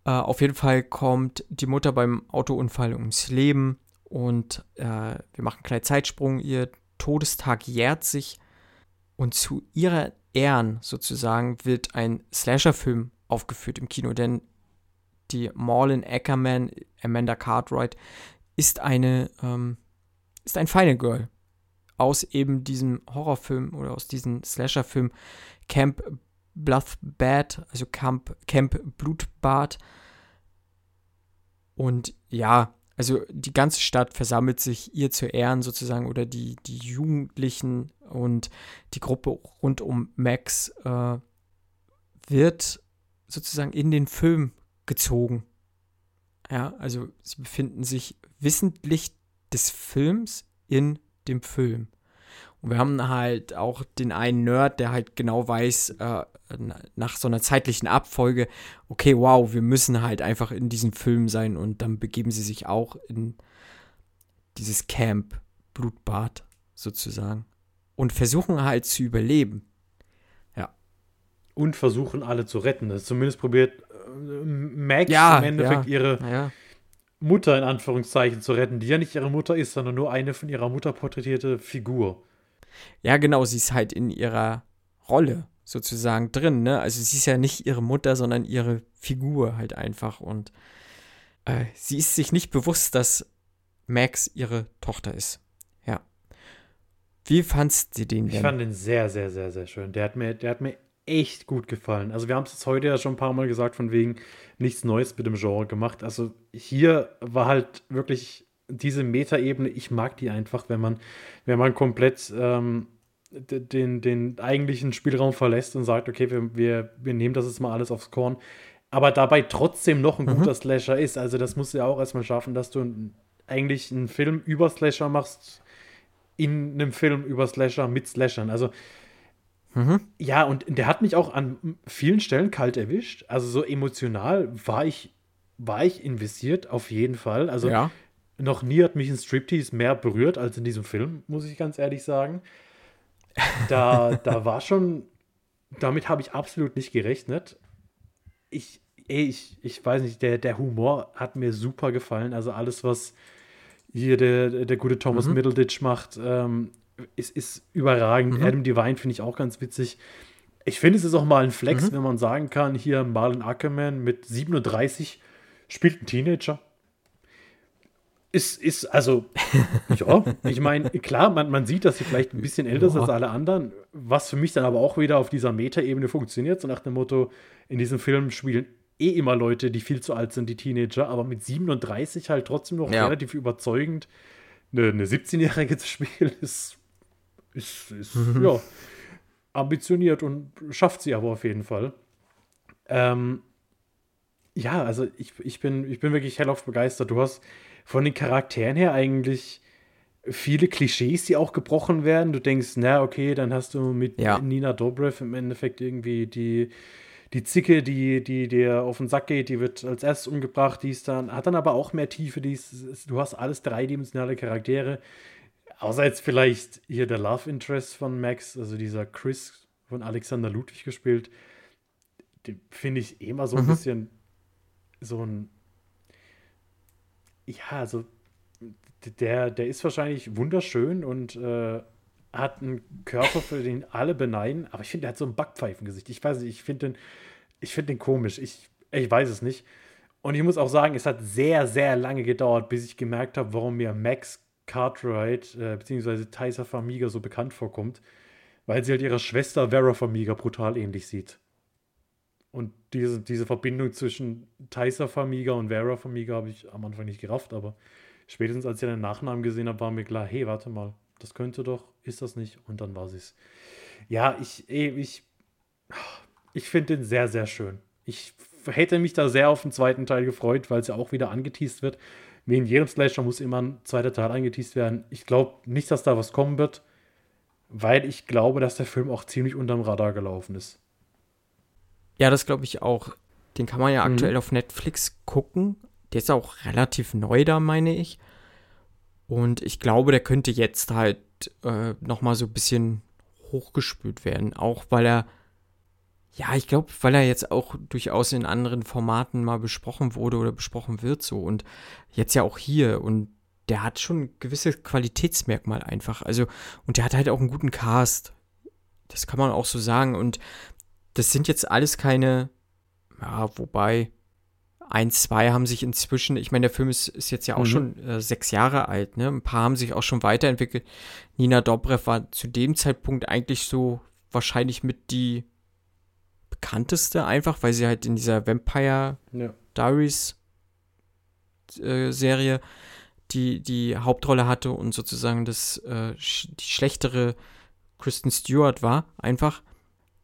Äh, auf jeden Fall kommt die Mutter beim Autounfall ums Leben und äh, wir machen einen kleinen Zeitsprung. Ihr Todestag jährt sich und zu ihrer Ehren sozusagen wird ein Slasher-Film aufgeführt im Kino, denn die Marlon Ackerman, Amanda Cartwright, ist eine, ähm, ist ein Final Girl aus eben diesem Horrorfilm oder aus diesem Slasherfilm Camp Bloodbath, also Camp, Camp Blutbad. Und ja, also die ganze Stadt versammelt sich ihr zu Ehren sozusagen oder die, die Jugendlichen und die Gruppe rund um Max äh, wird sozusagen in den Film gezogen. Ja, also sie befinden sich wissentlich des Films in dem Film. Und wir haben halt auch den einen Nerd, der halt genau weiß, äh, nach so einer zeitlichen Abfolge, okay, wow, wir müssen halt einfach in diesem Film sein und dann begeben sie sich auch in dieses Camp, Blutbad sozusagen und versuchen halt zu überleben. Ja. Und versuchen alle zu retten. Das zumindest probiert Max Ja, im Endeffekt ja. ihre Ja, Mutter in Anführungszeichen zu retten, die ja nicht ihre Mutter ist, sondern nur eine von ihrer Mutter porträtierte Figur. ja genau, sie ist halt in ihrer Rolle sozusagen drin, ne? Also sie ist ja nicht ihre Mutter, sondern ihre Figur halt einfach und äh, sie ist sich nicht bewusst, dass Max ihre Tochter ist. Ja. Wie fandst du den Ich denn? fand den sehr, sehr, sehr, sehr schön. Der hat mir, der hat mir echt gut gefallen. Also wir haben es jetzt heute ja schon ein paar Mal gesagt, von wegen nichts Neues mit dem Genre gemacht. Also hier war halt wirklich diese Metaebene, ich mag die einfach, wenn man, wenn man komplett ähm, den, den eigentlichen Spielraum verlässt und sagt, okay, wir, wir, wir nehmen das jetzt mal alles aufs Korn, aber dabei trotzdem noch ein guter Slasher ist. Also das musst du ja auch erstmal schaffen, dass du ein, eigentlich einen Film über Slasher machst, in einem Film über Slasher mit Slashern. Also Mhm. ja, und der hat mich auch an vielen Stellen kalt erwischt. Also so emotional war ich, war ich investiert, auf jeden Fall. Also ja. noch nie hat mich ein Striptease mehr berührt als in diesem Film, muss ich ganz ehrlich sagen. Da, da war schon, damit habe ich absolut nicht gerechnet. Ich, ey, ich, ich weiß nicht, der, der Humor hat mir super gefallen. Also alles, was hier der, der gute Thomas Mhm. Middleditch macht, ähm, ist, ist überragend. Mhm. Adam Devine finde ich auch ganz witzig. Ich finde, es ist auch mal ein Flex, Mhm. wenn man sagen kann, hier Marlon Ackerman mit 37 spielt ein Teenager. Ist, ist, also, ja, ich meine, klar, man, man sieht, dass sie vielleicht ein bisschen älter ist Ja. als alle anderen, was für mich dann aber auch wieder auf dieser Metaebene funktioniert, so nach dem Motto, in diesem Film spielen eh immer Leute, die viel zu alt sind, die Teenager, aber mit 37 halt trotzdem noch Ja. relativ überzeugend eine, eine 17-Jährige zu spielen, ist, ist, ist ja, ambitioniert und schafft sie aber auf jeden Fall. Ähm, ja, also ich, ich, bin, ich bin wirklich hellauf begeistert. Du hast von den Charakteren her eigentlich viele Klischees, die auch gebrochen werden. Du denkst, na, okay, dann hast du mit Ja. Nina Dobrev im Endeffekt irgendwie die, die Zicke, die, die dir auf den Sack geht, die wird als erstes umgebracht, die ist dann, hat dann aber auch mehr Tiefe, die ist, ist- du hast alles dreidimensionale Charaktere. Außer jetzt vielleicht hier der Love Interest von Max, also dieser Chris von Alexander Ludwig gespielt. Den finde ich eh mal so ein Mhm. bisschen so ein. Ja, also der, der ist wahrscheinlich wunderschön und äh, hat einen Körper, für den alle beneiden, aber ich finde, der hat so ein Backpfeifengesicht. Ich weiß nicht, ich finde den, ich finde den komisch. Ich, ich weiß es nicht. Und ich muss auch sagen, es hat sehr, sehr lange gedauert, bis ich gemerkt habe, warum mir Max Cartwright äh, bzw. Tysa Farmiga so bekannt vorkommt, weil sie halt ihrer Schwester Vera Farmiga brutal ähnlich sieht. Und diese, diese Verbindung zwischen Tysa Farmiga und Vera Farmiga habe ich am Anfang nicht gerafft, aber spätestens als ich den Nachnamen gesehen habe, war mir klar, hey, warte mal, das könnte doch, ist das nicht? Und dann war sie es. Ja, ich, eh, ich, ich finde den sehr, sehr schön. Ich hätte mich da sehr auf den zweiten Teil gefreut, weil es ja auch wieder angeteased wird. In jedem Slasher muss immer ein zweiter Teil angeteased werden. Ich glaube nicht, dass da was kommen wird, weil ich glaube, dass der Film auch ziemlich unterm Radar gelaufen ist. Ja, das glaube ich auch. Den kann man ja Mhm. aktuell auf Netflix gucken. Der ist auch relativ neu da, meine ich. Und ich glaube, der könnte jetzt halt äh, noch mal so ein bisschen hochgespült werden. Auch weil er, ja, ich glaube, weil er jetzt auch durchaus in anderen Formaten mal besprochen wurde oder besprochen wird so. Und jetzt ja auch hier. Und der hat schon ein gewisses Qualitätsmerkmal einfach. Also, und der hat halt auch einen guten Cast. Das kann man auch so sagen. Und das sind jetzt alles keine, ja, wobei, ein, zwei haben sich inzwischen, ich meine, der Film ist, ist jetzt ja auch Mhm. schon äh, sechs Jahre alt, ne? Ein paar haben sich auch schon weiterentwickelt. Nina Dobrev war zu dem Zeitpunkt eigentlich so wahrscheinlich mit die bekannteste, einfach weil sie halt in dieser Vampire Ja. Diaries äh, Serie die, die Hauptrolle hatte und sozusagen das äh, sch die schlechtere Kristen Stewart war, einfach.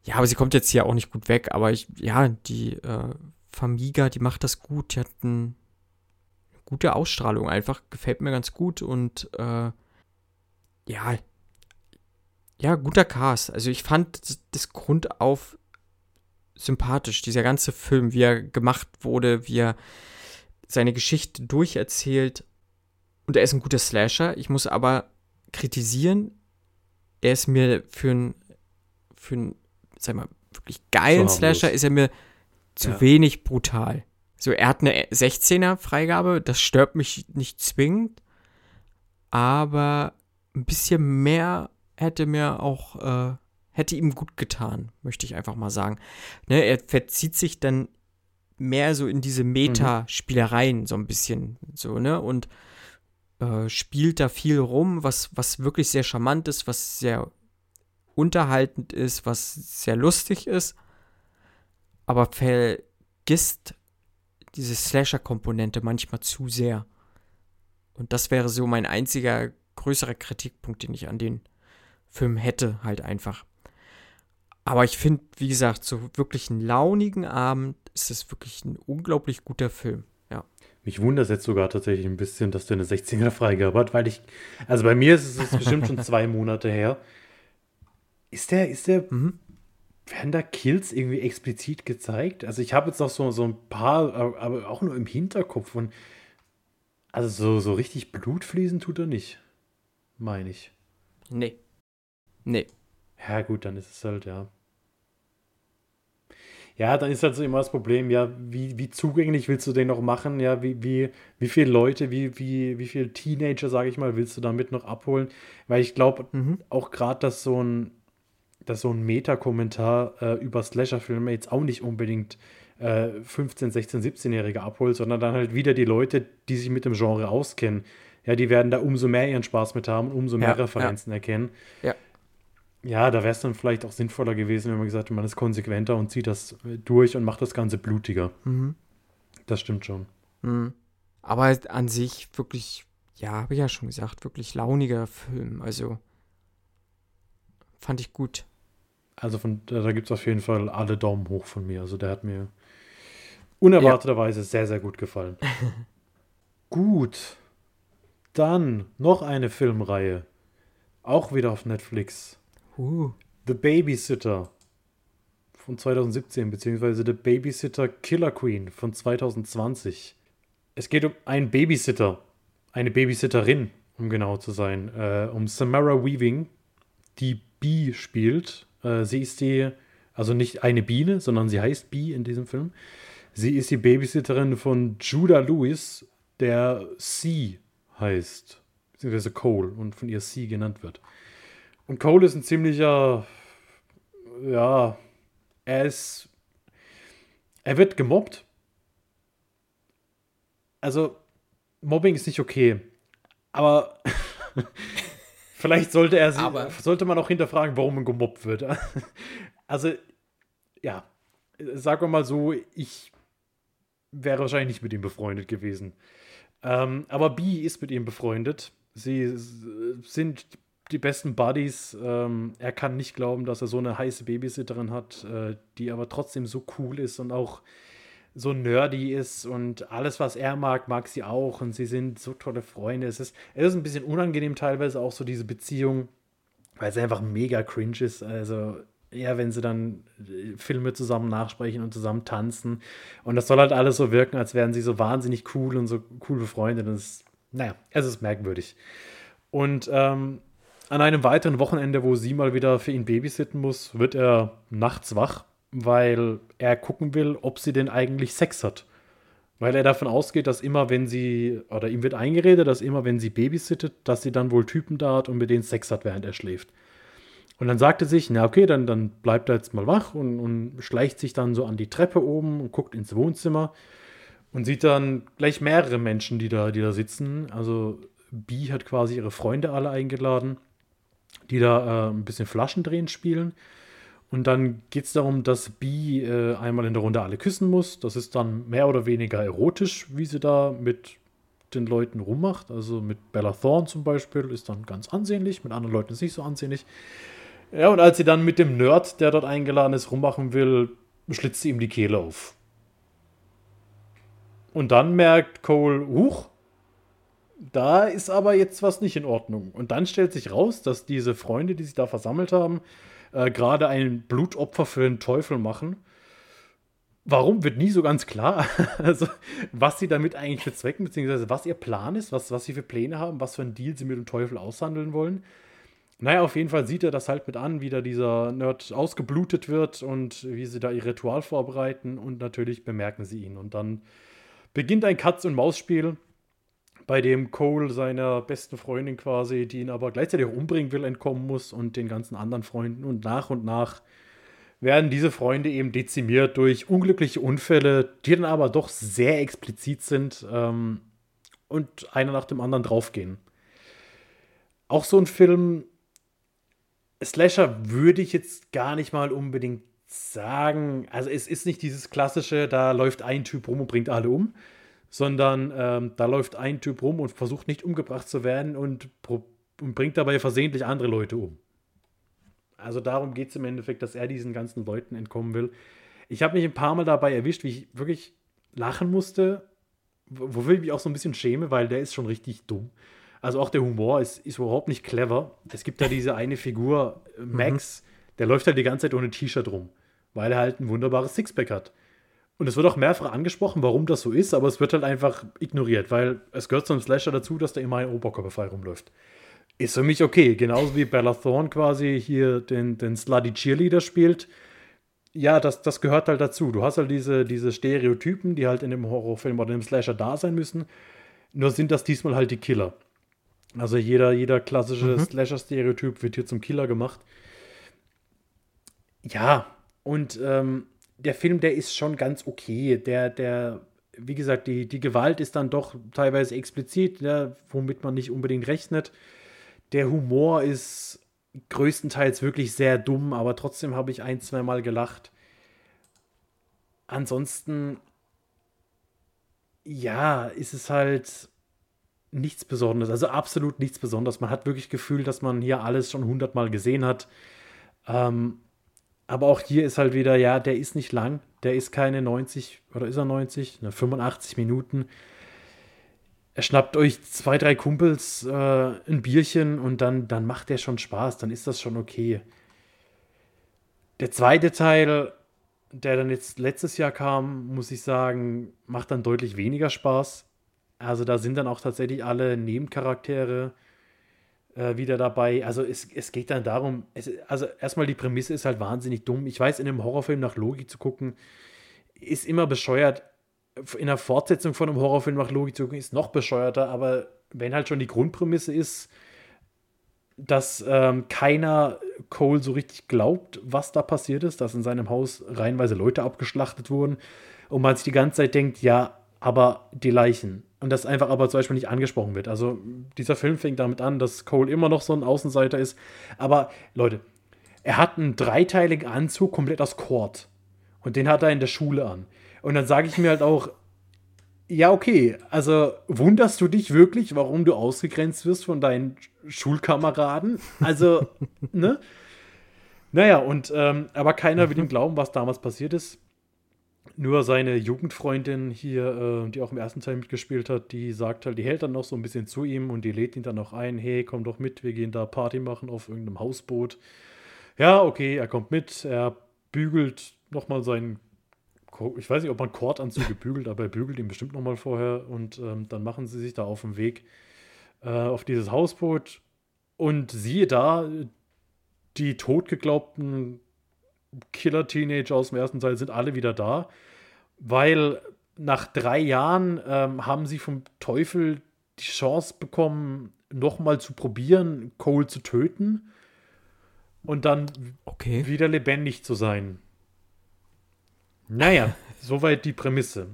Ja, aber sie kommt jetzt hier auch nicht gut weg, aber ich, ja, die äh, Famiga, die macht das gut, die hat eine gute Ausstrahlung einfach, gefällt mir ganz gut und äh, ja, ja, guter Cast. Also ich fand das, das Grundauf sympathisch, dieser ganze Film, wie er gemacht wurde, wie er seine Geschichte durcherzählt. Und er ist ein guter Slasher. Ich muss aber kritisieren, er ist mir für einen, für einen, sag mal, wirklich geilen Slasher, ist er mir zu Ja. wenig brutal. So, er hat eine 16er Freigabe, das stört mich nicht zwingend, aber ein bisschen mehr hätte mir auch, äh, hätte ihm gut getan, möchte ich einfach mal sagen. Ne, er verzieht sich dann mehr so in diese Meta-Spielereien so ein bisschen, so, ne, und äh, spielt da viel rum, was, was wirklich sehr charmant ist, was sehr unterhaltend ist, was sehr lustig ist, aber vergisst diese Slasher-Komponente manchmal zu sehr. Und das wäre so mein einziger größerer Kritikpunkt, den ich an den Film hätte, halt einfach. Aber ich finde, wie gesagt, so wirklich einen launigen Abend ist es wirklich ein unglaublich guter Film. Ja. Mich wundert es jetzt sogar tatsächlich ein bisschen, dass du eine 16er Freigabe hast, weil ich, also bei mir ist es bestimmt schon zwei Monate her. Ist der, ist der, Mhm. werden da Kills irgendwie explizit gezeigt? Also ich habe jetzt noch so, so ein paar, aber- aber auch nur im Hinterkopf und also so, so richtig Blut fließen tut er nicht, meine ich. Nee. Nee. Ja, gut, dann ist es halt, ja. Ja, dann ist halt so immer das Problem, ja, wie, wie zugänglich willst du den noch machen? Ja, wie, wie, wie viele Leute, wie, wie, wie viele Teenager, sage ich mal, willst du damit noch abholen? Weil ich glaube Mhm. auch gerade, dass so ein, dass so ein Meta-Kommentar äh, über Slasher-Filme jetzt auch nicht unbedingt äh, 15, 16, 17-Jährige abholt, sondern dann halt wieder die Leute, die sich mit dem Genre auskennen. Ja, die werden da umso mehr ihren Spaß mit haben und umso mehr Ja, Referenzen erkennen. Ja. Ja, da wäre es dann vielleicht auch sinnvoller gewesen, wenn man gesagt hat, man ist konsequenter und zieht das äh, durch und macht das Ganze blutiger. Mhm. Das stimmt schon. Mhm. Aber an sich wirklich, ja, habe ich ja schon gesagt, wirklich launiger Film. Also fand ich gut. Also von da, da gibt es auf jeden Fall alle Daumen hoch von mir. Also der hat mir unerwarteterweise sehr, sehr gut gefallen. gut. Dann noch eine Filmreihe. Auch wieder auf Netflix. Uh. The Babysitter von 2017, beziehungsweise The Babysitter Killer Queen von 2020. Es geht um einen Babysitter, eine Babysitterin, um genau zu sein, äh, um Samara Weaving, die Bee spielt. Äh, sie ist die, also nicht eine Biene, sondern sie heißt Bee in diesem Film. Sie ist die Babysitterin von Judah Lewis, der C heißt, beziehungsweise Cole und von ihr C genannt wird. Und Cole ist ein ziemlicher, ja, er ist, er wird gemobbt. Also, Mobbing ist nicht okay. Aber vielleicht sollte er, Aber- sollte man auch hinterfragen, warum man gemobbt wird. Also, ja, sagen wir mal so, ich wäre wahrscheinlich nicht mit ihm befreundet gewesen. Ähm, aber Bee ist mit ihm befreundet. Sie sind die besten Buddies. Ähm, er kann nicht glauben, dass er so eine heiße Babysitterin hat, äh, die aber trotzdem so cool ist und auch so nerdy ist und alles, was er mag, mag sie auch und sie sind so tolle Freunde. Es ist, es ist ein bisschen unangenehm teilweise auch so diese Beziehung, weil es einfach mega cringe ist. Also eher, wenn sie dann äh, Filme zusammen nachsprechen und zusammen tanzen und das soll halt alles so wirken, als wären sie so wahnsinnig cool und so cool befreundet. Und es, naja, es ist merkwürdig. Und ähm, an einem weiteren Wochenende, wo sie mal wieder für ihn babysitten muss, wird er nachts wach, weil er gucken will, ob sie denn eigentlich Sex hat. Weil er davon ausgeht, dass immer, wenn sie, oder ihm wird eingeredet, dass immer, wenn sie babysittet, dass sie dann wohl Typen da hat und mit denen Sex hat, während er schläft. Und dann sagt er sich, na okay, dann, dann bleibt er jetzt mal wach und, und schleicht sich dann so an die Treppe oben und guckt ins Wohnzimmer und sieht dann gleich mehrere Menschen, die da, die da sitzen. Also Bee hat quasi ihre Freunde alle eingeladen, die da äh, ein bisschen Flaschendrehen spielen. Und dann geht es darum, dass Bee äh, einmal in der Runde alle küssen muss. Das ist dann mehr oder weniger erotisch, wie sie da mit den Leuten rummacht. Also mit Bella Thorne zum Beispiel ist dann ganz ansehnlich, mit anderen Leuten ist nicht so ansehnlich. Ja, und als sie dann mit dem Nerd, der dort eingeladen ist, rummachen will, schlitzt sie ihm die Kehle auf. Und dann merkt Cole, huch, da ist aber jetzt was nicht in Ordnung. Und dann stellt sich raus, dass diese Freunde, die sich da versammelt haben, äh, gerade ein Blutopfer für den Teufel machen. Warum wird nie so ganz klar, also was sie damit eigentlich bezwecken, beziehungsweise was ihr Plan ist, was, was sie für Pläne haben, was für einen Deal sie mit dem Teufel aushandeln wollen. Naja, auf jeden Fall sieht er das halt mit an, wie da dieser Nerd ausgeblutet wird und wie sie da ihr Ritual vorbereiten und natürlich bemerken sie ihn. Und dann beginnt ein Katz-und-Maus-Spiel, bei dem Cole seiner besten Freundin quasi, die ihn aber gleichzeitig auch umbringen will, entkommen muss und den ganzen anderen Freunden. Und nach und nach werden diese Freunde eben dezimiert durch unglückliche Unfälle, die dann aber doch sehr explizit sind ähm, und einer nach dem anderen draufgehen. Auch so ein Film, Slasher würde ich jetzt gar nicht mal unbedingt sagen. Also es ist nicht dieses klassische, da läuft ein Typ rum und bringt alle um, sondern ähm, da läuft ein Typ rum und versucht nicht umgebracht zu werden und, und bringt dabei versehentlich andere Leute um. Also darum geht es im Endeffekt, dass er diesen ganzen Leuten entkommen will. Ich habe mich ein paar Mal dabei erwischt, wie ich wirklich lachen musste, wofür ich mich auch so ein bisschen schäme, weil der ist schon richtig dumm. Also auch der Humor ist, ist überhaupt nicht clever. Es gibt da diese eine Figur, äh, mhm. Max, mhm. der läuft halt die ganze Zeit ohne T-Shirt rum, weil er halt ein wunderbares Sixpack hat. Und es wird auch mehrfach angesprochen, warum das so ist, aber es wird halt einfach ignoriert, weil es gehört zum Slasher dazu, dass der immer ein Oberkörper frei rumläuft. Ist für mich okay, genauso wie Bella Thorne quasi hier den, den Slutty Cheerleader spielt. Ja, das, das gehört halt dazu. Du hast halt diese, diese Stereotypen, die halt in dem Horrorfilm oder im Slasher da sein müssen. Nur sind das diesmal halt die Killer. Also jeder, jeder klassische mhm. Slasher-Stereotyp wird hier zum Killer gemacht. Ja, und ähm, der Film, der ist schon ganz okay. Der, der, wie gesagt, die, die Gewalt ist dann doch teilweise explizit, ja, womit man nicht unbedingt rechnet. Der Humor ist größtenteils wirklich sehr dumm, aber trotzdem habe ich ein, zwei Mal gelacht. Ansonsten, ja, ist es halt nichts Besonderes, also absolut nichts Besonderes. Man hat wirklich Gefühl, dass man hier alles schon hundertmal gesehen hat. Ähm, aber auch hier ist halt wieder, ja, der ist nicht lang, der ist keine 90 oder ist er 90, ne, 85 Minuten. Er schnappt euch zwei, drei Kumpels äh, ein Bierchen und dann, dann macht der schon Spaß, dann ist das schon okay. Der zweite Teil, der dann jetzt letztes Jahr kam, muss ich sagen, macht dann deutlich weniger Spaß. Also da sind dann auch tatsächlich alle Nebencharaktere äh, wieder dabei. Also es, es geht dann darum, es, also erstmal die Prämisse ist halt wahnsinnig dumm. Ich weiß, in einem Horrorfilm nach Logik zu gucken, ist immer bescheuert. In der Fortsetzung von einem Horrorfilm nach Logik zu gucken, ist noch bescheuerter, aber wenn halt schon die Grundprämisse ist, dass ähm, keiner Cole so richtig glaubt, was da passiert ist, dass in seinem Haus reihenweise Leute abgeschlachtet wurden und man sich die ganze Zeit denkt, ja, aber die Leichen. Und das einfach aber zum Beispiel nicht angesprochen wird. Also dieser Film fängt damit an, dass Cole immer noch so ein Außenseiter ist. Aber Leute, er hat einen dreiteiligen Anzug komplett aus Kord. Und den hat er in der Schule an. Und dann sage ich mir halt auch, ja, okay, also wunderst du dich wirklich, warum du ausgegrenzt wirst von deinen Schulkameraden? Also, ne? Naja, und ähm, aber keiner will ihm glauben, was damals passiert ist. Nur seine Jugendfreundin hier, äh, die auch im ersten Teil mitgespielt hat, die sagt halt, die hält dann noch so ein bisschen zu ihm und die lädt ihn dann noch ein, hey, komm doch mit, wir gehen da Party machen auf irgendeinem Hausboot. Ja, okay, er kommt mit, er bügelt nochmal seinen, ich weiß nicht, ob man Kordanzüge bügelt, aber er bügelt ihn bestimmt nochmal vorher und ähm, dann machen sie sich da auf den Weg äh, auf dieses Hausboot und siehe da, die totgeglaubten Killer-Teenager aus dem ersten Teil sind alle wieder da, weil nach drei Jahren ähm, haben sie vom Teufel die Chance bekommen, nochmal zu probieren, Cole zu töten und dann okay. wieder lebendig zu sein. Naja, soweit die Prämisse.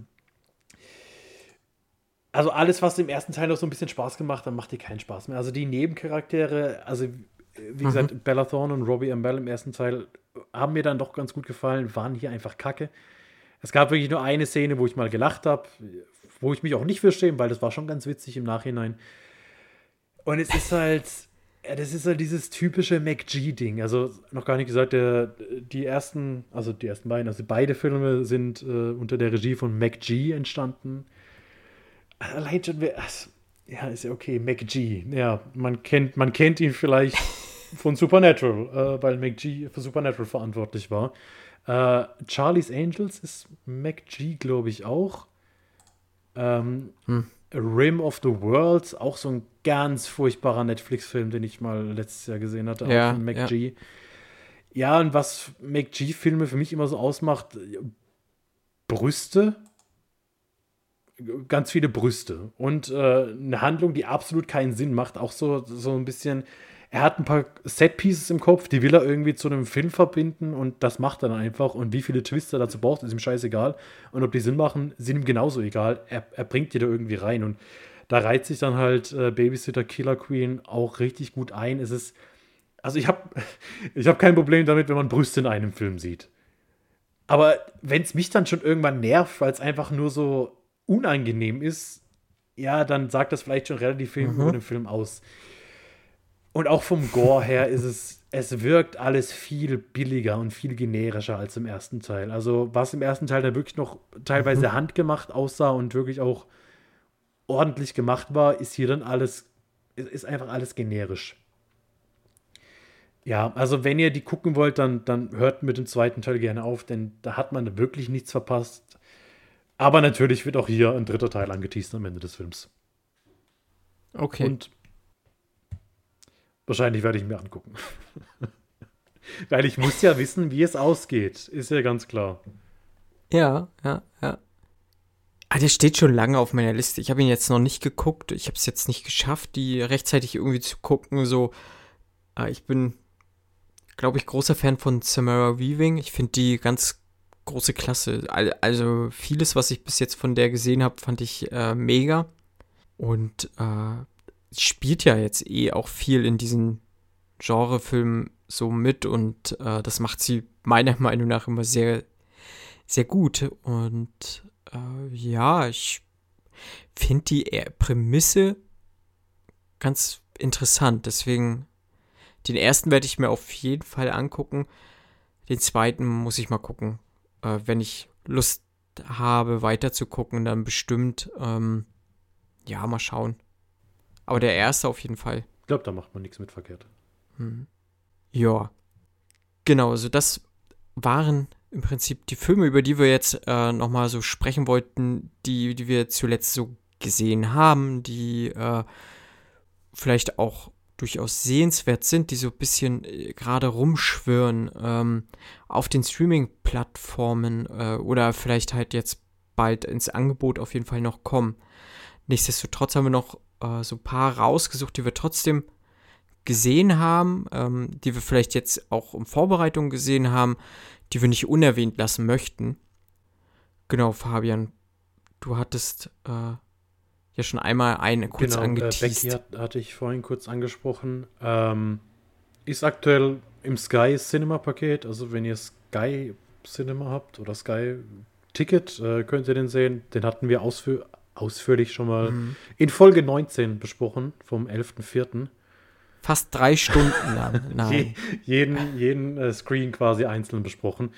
Also alles, was im ersten Teil noch so ein bisschen Spaß gemacht hat, macht dir keinen Spaß mehr. Also die Nebencharaktere, also wie mhm. gesagt, Bella Thorne und Robbie Amell im ersten Teil haben mir dann doch ganz gut gefallen, waren hier einfach kacke. Es gab wirklich nur eine Szene, wo ich mal gelacht habe, wo ich mich auch nicht verstehe, weil das war schon ganz witzig im Nachhinein. Und es ist halt, das ist halt dieses typische MacG-Ding. Also noch gar nicht gesagt, der, die ersten, also die ersten beiden, also beide Filme sind äh, unter der Regie von MacG entstanden. Allein schon, also, ja, ist ja okay, MacG. Ja, man kennt, man kennt ihn vielleicht von Supernatural, äh, weil MacG für Supernatural verantwortlich war. Äh, Charlie's Angels ist MacG, glaube ich, auch. Ähm, hm. Rim of the Worlds, auch so ein ganz furchtbarer Netflix-Film, den ich mal letztes Jahr gesehen hatte, ja, auch von MacG. Ja. ja, und was MacG-Filme für mich immer so ausmacht, Brüste, ganz viele Brüste und äh, eine Handlung, die absolut keinen Sinn macht, auch so, so ein bisschen er hat ein paar Set-Pieces im Kopf, die will er irgendwie zu einem Film verbinden und das macht er dann einfach. Und wie viele Twister dazu braucht, ist ihm scheißegal. Und ob die Sinn machen, sind ihm genauso egal. Er, er bringt die da irgendwie rein. Und da reiht sich dann halt äh, Babysitter Killer Queen auch richtig gut ein. Es ist, also ich habe ich hab kein Problem damit, wenn man Brüste in einem Film sieht. Aber wenn es mich dann schon irgendwann nervt, weil es einfach nur so unangenehm ist, ja, dann sagt das vielleicht schon relativ viel mhm. über den Film aus. Und auch vom Gore her ist es, es wirkt alles viel billiger und viel generischer als im ersten Teil. Also, was im ersten Teil da wirklich noch teilweise mhm. handgemacht aussah und wirklich auch ordentlich gemacht war, ist hier dann alles, ist einfach alles generisch. Ja, also wenn ihr die gucken wollt, dann, dann hört mit dem zweiten Teil gerne auf, denn da hat man wirklich nichts verpasst. Aber natürlich wird auch hier ein dritter Teil angeteased am Ende des Films. Okay. Und Wahrscheinlich werde ich mir angucken. Weil ich muss ja wissen, wie es ausgeht. Ist ja ganz klar. Ja, ja, ja. Ah, der steht schon lange auf meiner Liste. Ich habe ihn jetzt noch nicht geguckt. Ich habe es jetzt nicht geschafft, die rechtzeitig irgendwie zu gucken. So, ah, ich bin, glaube ich, großer Fan von Samara Weaving. Ich finde die ganz große Klasse. Also vieles, was ich bis jetzt von der gesehen habe, fand ich äh, mega. Und äh, spielt ja jetzt eh auch viel in diesen Genrefilmen so mit und äh, das macht sie meiner Meinung nach immer sehr, sehr gut. Und äh, ja, ich finde die Prämisse ganz interessant. Deswegen, den ersten werde ich mir auf jeden Fall angucken. Den zweiten muss ich mal gucken. Äh, wenn ich Lust habe, weiter zu gucken, dann bestimmt. Ähm, ja, mal schauen. Aber der erste auf jeden Fall. Ich glaube, da macht man nichts mit verkehrt. Hm. Ja. Genau, also das waren im Prinzip die Filme, über die wir jetzt äh, nochmal so sprechen wollten, die, die wir zuletzt so gesehen haben, die äh, vielleicht auch durchaus sehenswert sind, die so ein bisschen äh, gerade rumschwirren ähm, auf den Streaming-Plattformen äh, oder vielleicht halt jetzt bald ins Angebot auf jeden Fall noch kommen. Nichtsdestotrotz haben wir noch äh, so ein paar rausgesucht, die wir trotzdem gesehen haben, ähm, die wir vielleicht jetzt auch in Vorbereitung gesehen haben, die wir nicht unerwähnt lassen möchten. Genau, Fabian, du hattest äh, ja schon einmal eine kurz genau, angeteased. Äh, hat, hatte ich vorhin kurz angesprochen. Ähm, ist aktuell im Sky Cinema Paket, also wenn ihr Sky Cinema habt oder Sky Ticket, äh, könnt ihr den sehen. Den hatten wir ausführlich ausführlich schon mal mhm. in Folge 19 besprochen, vom 11.04. Fast drei Stunden lang. Nein. jeden jeden äh, Screen quasi einzeln besprochen.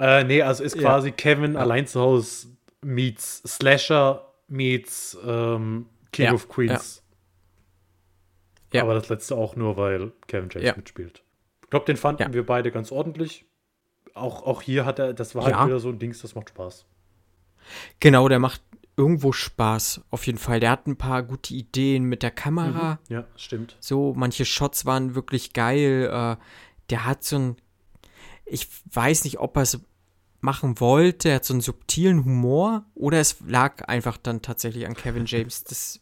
Äh, nee, also ist quasi ja. Kevin ja. allein zu Hause meets Slasher meets ähm, King ja. of Queens. Ja. Aber das letzte auch nur, weil Kevin James mitspielt. Ich glaube, den fanden wir beide ganz ordentlich. Auch, auch hier hat er, das war halt wieder so ein Dings, das macht Spaß. Genau, der macht irgendwo Spaß, auf jeden Fall. Der hat ein paar gute Ideen mit der Kamera. Mhm. Ja, stimmt. So, manche Shots waren wirklich geil. Äh, der hat so ein, ich weiß nicht, ob er es machen wollte, er hat so einen subtilen Humor oder es lag einfach dann tatsächlich an Kevin James. Das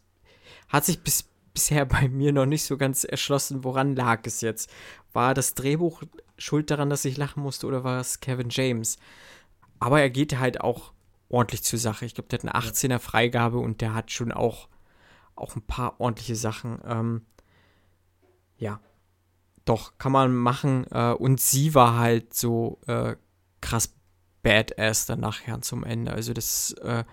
hat sich bis, bisher bei mir noch nicht so ganz erschlossen, woran lag es jetzt. War das Drehbuch schuld daran, dass ich lachen musste oder war es Kevin James? Aber er geht halt auch ordentlich zur Sache. Ich glaube, der hat eine 18er Freigabe und der hat schon auch, auch ein paar ordentliche Sachen. Ähm, ja. doch, kann man machen. Äh, und sie war halt so äh, krass badass dann nachher zum Ende. Also das äh,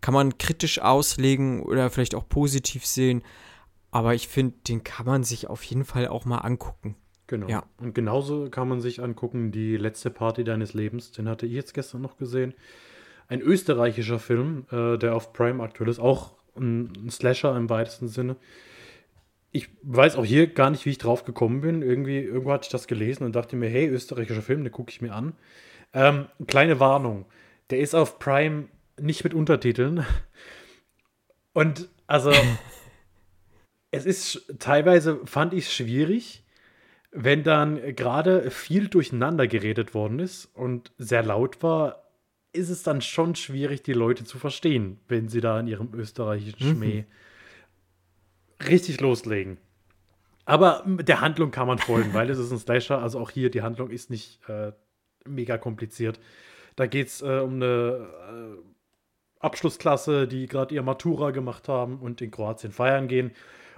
kann man kritisch auslegen oder vielleicht auch positiv sehen. Aber ich finde, den kann man sich auf jeden Fall auch mal angucken. Genau. Ja. Und genauso kann man sich angucken, die letzte Party deines Lebens. Den hatte ich jetzt gestern noch gesehen. Ein österreichischer Film, äh, der auf Prime aktuell ist. Auch ein, ein Slasher im weitesten Sinne. Ich weiß auch hier gar nicht, wie ich drauf gekommen bin. Irgendwie, irgendwo hatte ich das gelesen und dachte mir, hey, österreichischer Film, den gucke ich mir an. Ähm, kleine Warnung. Der ist auf Prime nicht mit Untertiteln. Und also, es ist teilweise, fand ich es schwierig, wenn dann gerade viel durcheinander geredet worden ist und sehr laut war, ist es dann schon schwierig, die Leute zu verstehen, wenn sie da in ihrem österreichischen Mhm. Schmäh richtig loslegen. Aber der Handlung kann man folgen, weil es ist ein Slasher. Also auch hier, die Handlung ist nicht äh, mega kompliziert. Da geht es äh, um eine äh, Abschlussklasse, die gerade ihr Matura gemacht haben und in Kroatien feiern gehen.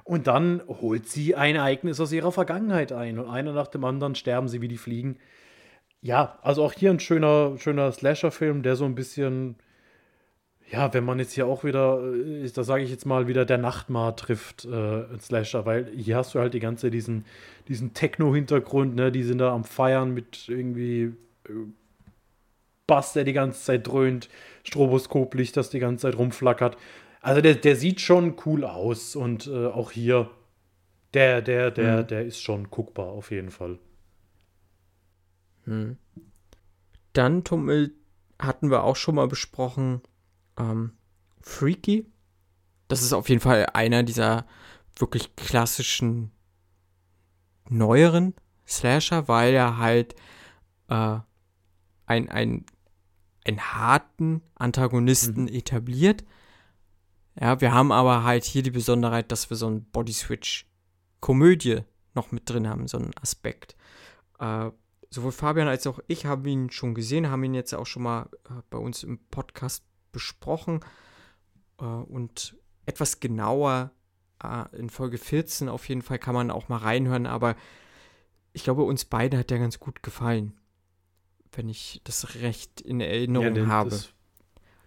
Und dann holt sie ein Ereignis aus ihrer Vergangenheit ein. Und einer nach dem anderen sterben sie wie die Fliegen. Ja, also auch hier ein schöner, schöner Slasher-Film, der so ein bisschen, ja, wenn man jetzt hier auch wieder, äh, da sage ich jetzt mal, wieder der Nachtmar trifft, äh, ein Slasher, weil hier hast du halt die ganze, diesen, diesen Techno-Hintergrund, ne, die sind da am Feiern mit irgendwie äh, Bass, der die ganze Zeit dröhnt, Stroboskoplicht, das die ganze Zeit rumflackert. Also der, der sieht schon cool aus und äh, auch hier, der, der, der, Mhm. der ist schon guckbar auf jeden Fall. Hm. Dann, Tummel, hatten wir auch schon mal besprochen, ähm, Freaky. Das ist auf jeden Fall einer dieser wirklich klassischen neueren Slasher, weil er halt äh, ein, ein, einen harten Antagonisten etabliert. Ja, wir haben aber halt hier die Besonderheit, dass wir so einen Body-Switch-Komödie noch mit drin haben, so einen Aspekt. Äh, sowohl Fabian als auch ich haben ihn schon gesehen, haben ihn jetzt auch schon mal äh, bei uns im Podcast besprochen äh, und etwas genauer äh, in Folge 14 auf jeden Fall kann man auch mal reinhören, aber ich glaube, uns beide hat der ganz gut gefallen, wenn ich das recht in Erinnerung den- habe.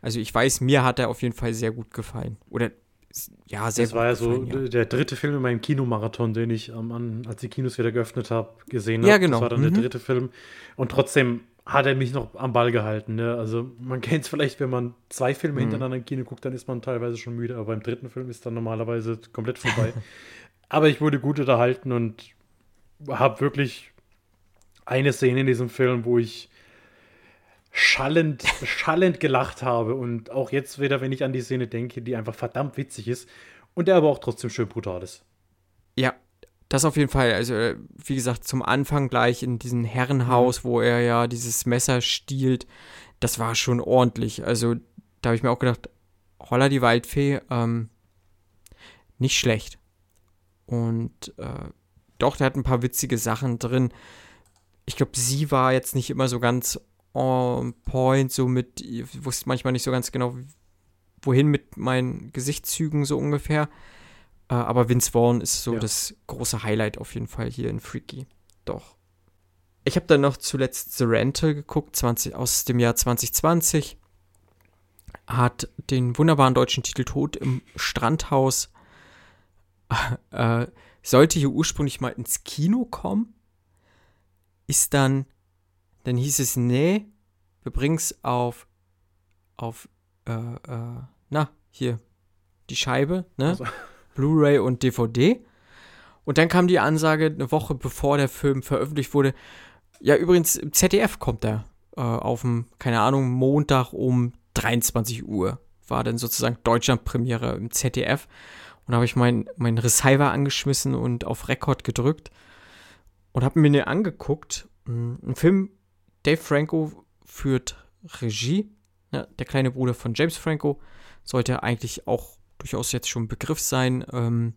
Also ich weiß, mir hat er auf jeden Fall sehr gut gefallen. Oder ja, sehr das war ja so ja. der dritte Film in meinem Kinomarathon, den ich am an, als die Kinos wieder geöffnet habe, gesehen habe. Ja, genau. Das war dann Mhm. der dritte Film. Und trotzdem hat er mich noch am Ball gehalten. Ne? Also man kennt es vielleicht, wenn man zwei Filme Mhm. hintereinander im Kino guckt, dann ist man teilweise schon müde, aber beim dritten Film ist dann normalerweise komplett vorbei. aber ich wurde gut unterhalten und habe wirklich eine Szene in diesem Film, wo ich schallend, schallend gelacht habe und auch jetzt wieder, wenn ich an die Szene denke, die einfach verdammt witzig ist und der aber auch trotzdem schön brutal ist. Ja, das auf jeden Fall. Also, äh, wie gesagt, zum Anfang gleich in diesem Herrenhaus, wo er ja dieses Messer stiehlt, das war schon ordentlich. Also, da habe ich mir auch gedacht, holla die Waldfee, ähm, nicht schlecht. Und äh, doch, der hat ein paar witzige Sachen drin. Ich glaube, sie war jetzt nicht immer so ganz on point, so mit, ich wusste manchmal nicht so ganz genau, wohin mit meinen Gesichtszügen so ungefähr. Äh, aber Vince Vaughn ist so Ja. das große Highlight auf jeden Fall hier in Freaky. Doch. Ich habe dann noch zuletzt The Rental geguckt, 20, aus dem Jahr 2020. Hat den wunderbaren deutschen Titel Tod im Strandhaus. Äh, sollte hier ursprünglich mal ins Kino kommen. Ist dann, dann hieß es, nee, wir bringen es auf, auf, äh, äh, na, hier, die Scheibe, ne? Also. Blu-ray und DVD. Und dann kam die Ansage eine Woche bevor der Film veröffentlicht wurde. Ja, übrigens, im ZDF kommt er äh, auf dem, keine Ahnung, Montag um 23 Uhr. War dann sozusagen Deutschlandpremiere im ZDF. Und da habe ich meinen mein Receiver angeschmissen und auf Rekord gedrückt und habe mir den angeguckt. Mm, Ein Film, Dave Franco führt Regie. Ja, der kleine Bruder von James Franco sollte eigentlich auch durchaus jetzt schon Begriff sein. Ähm,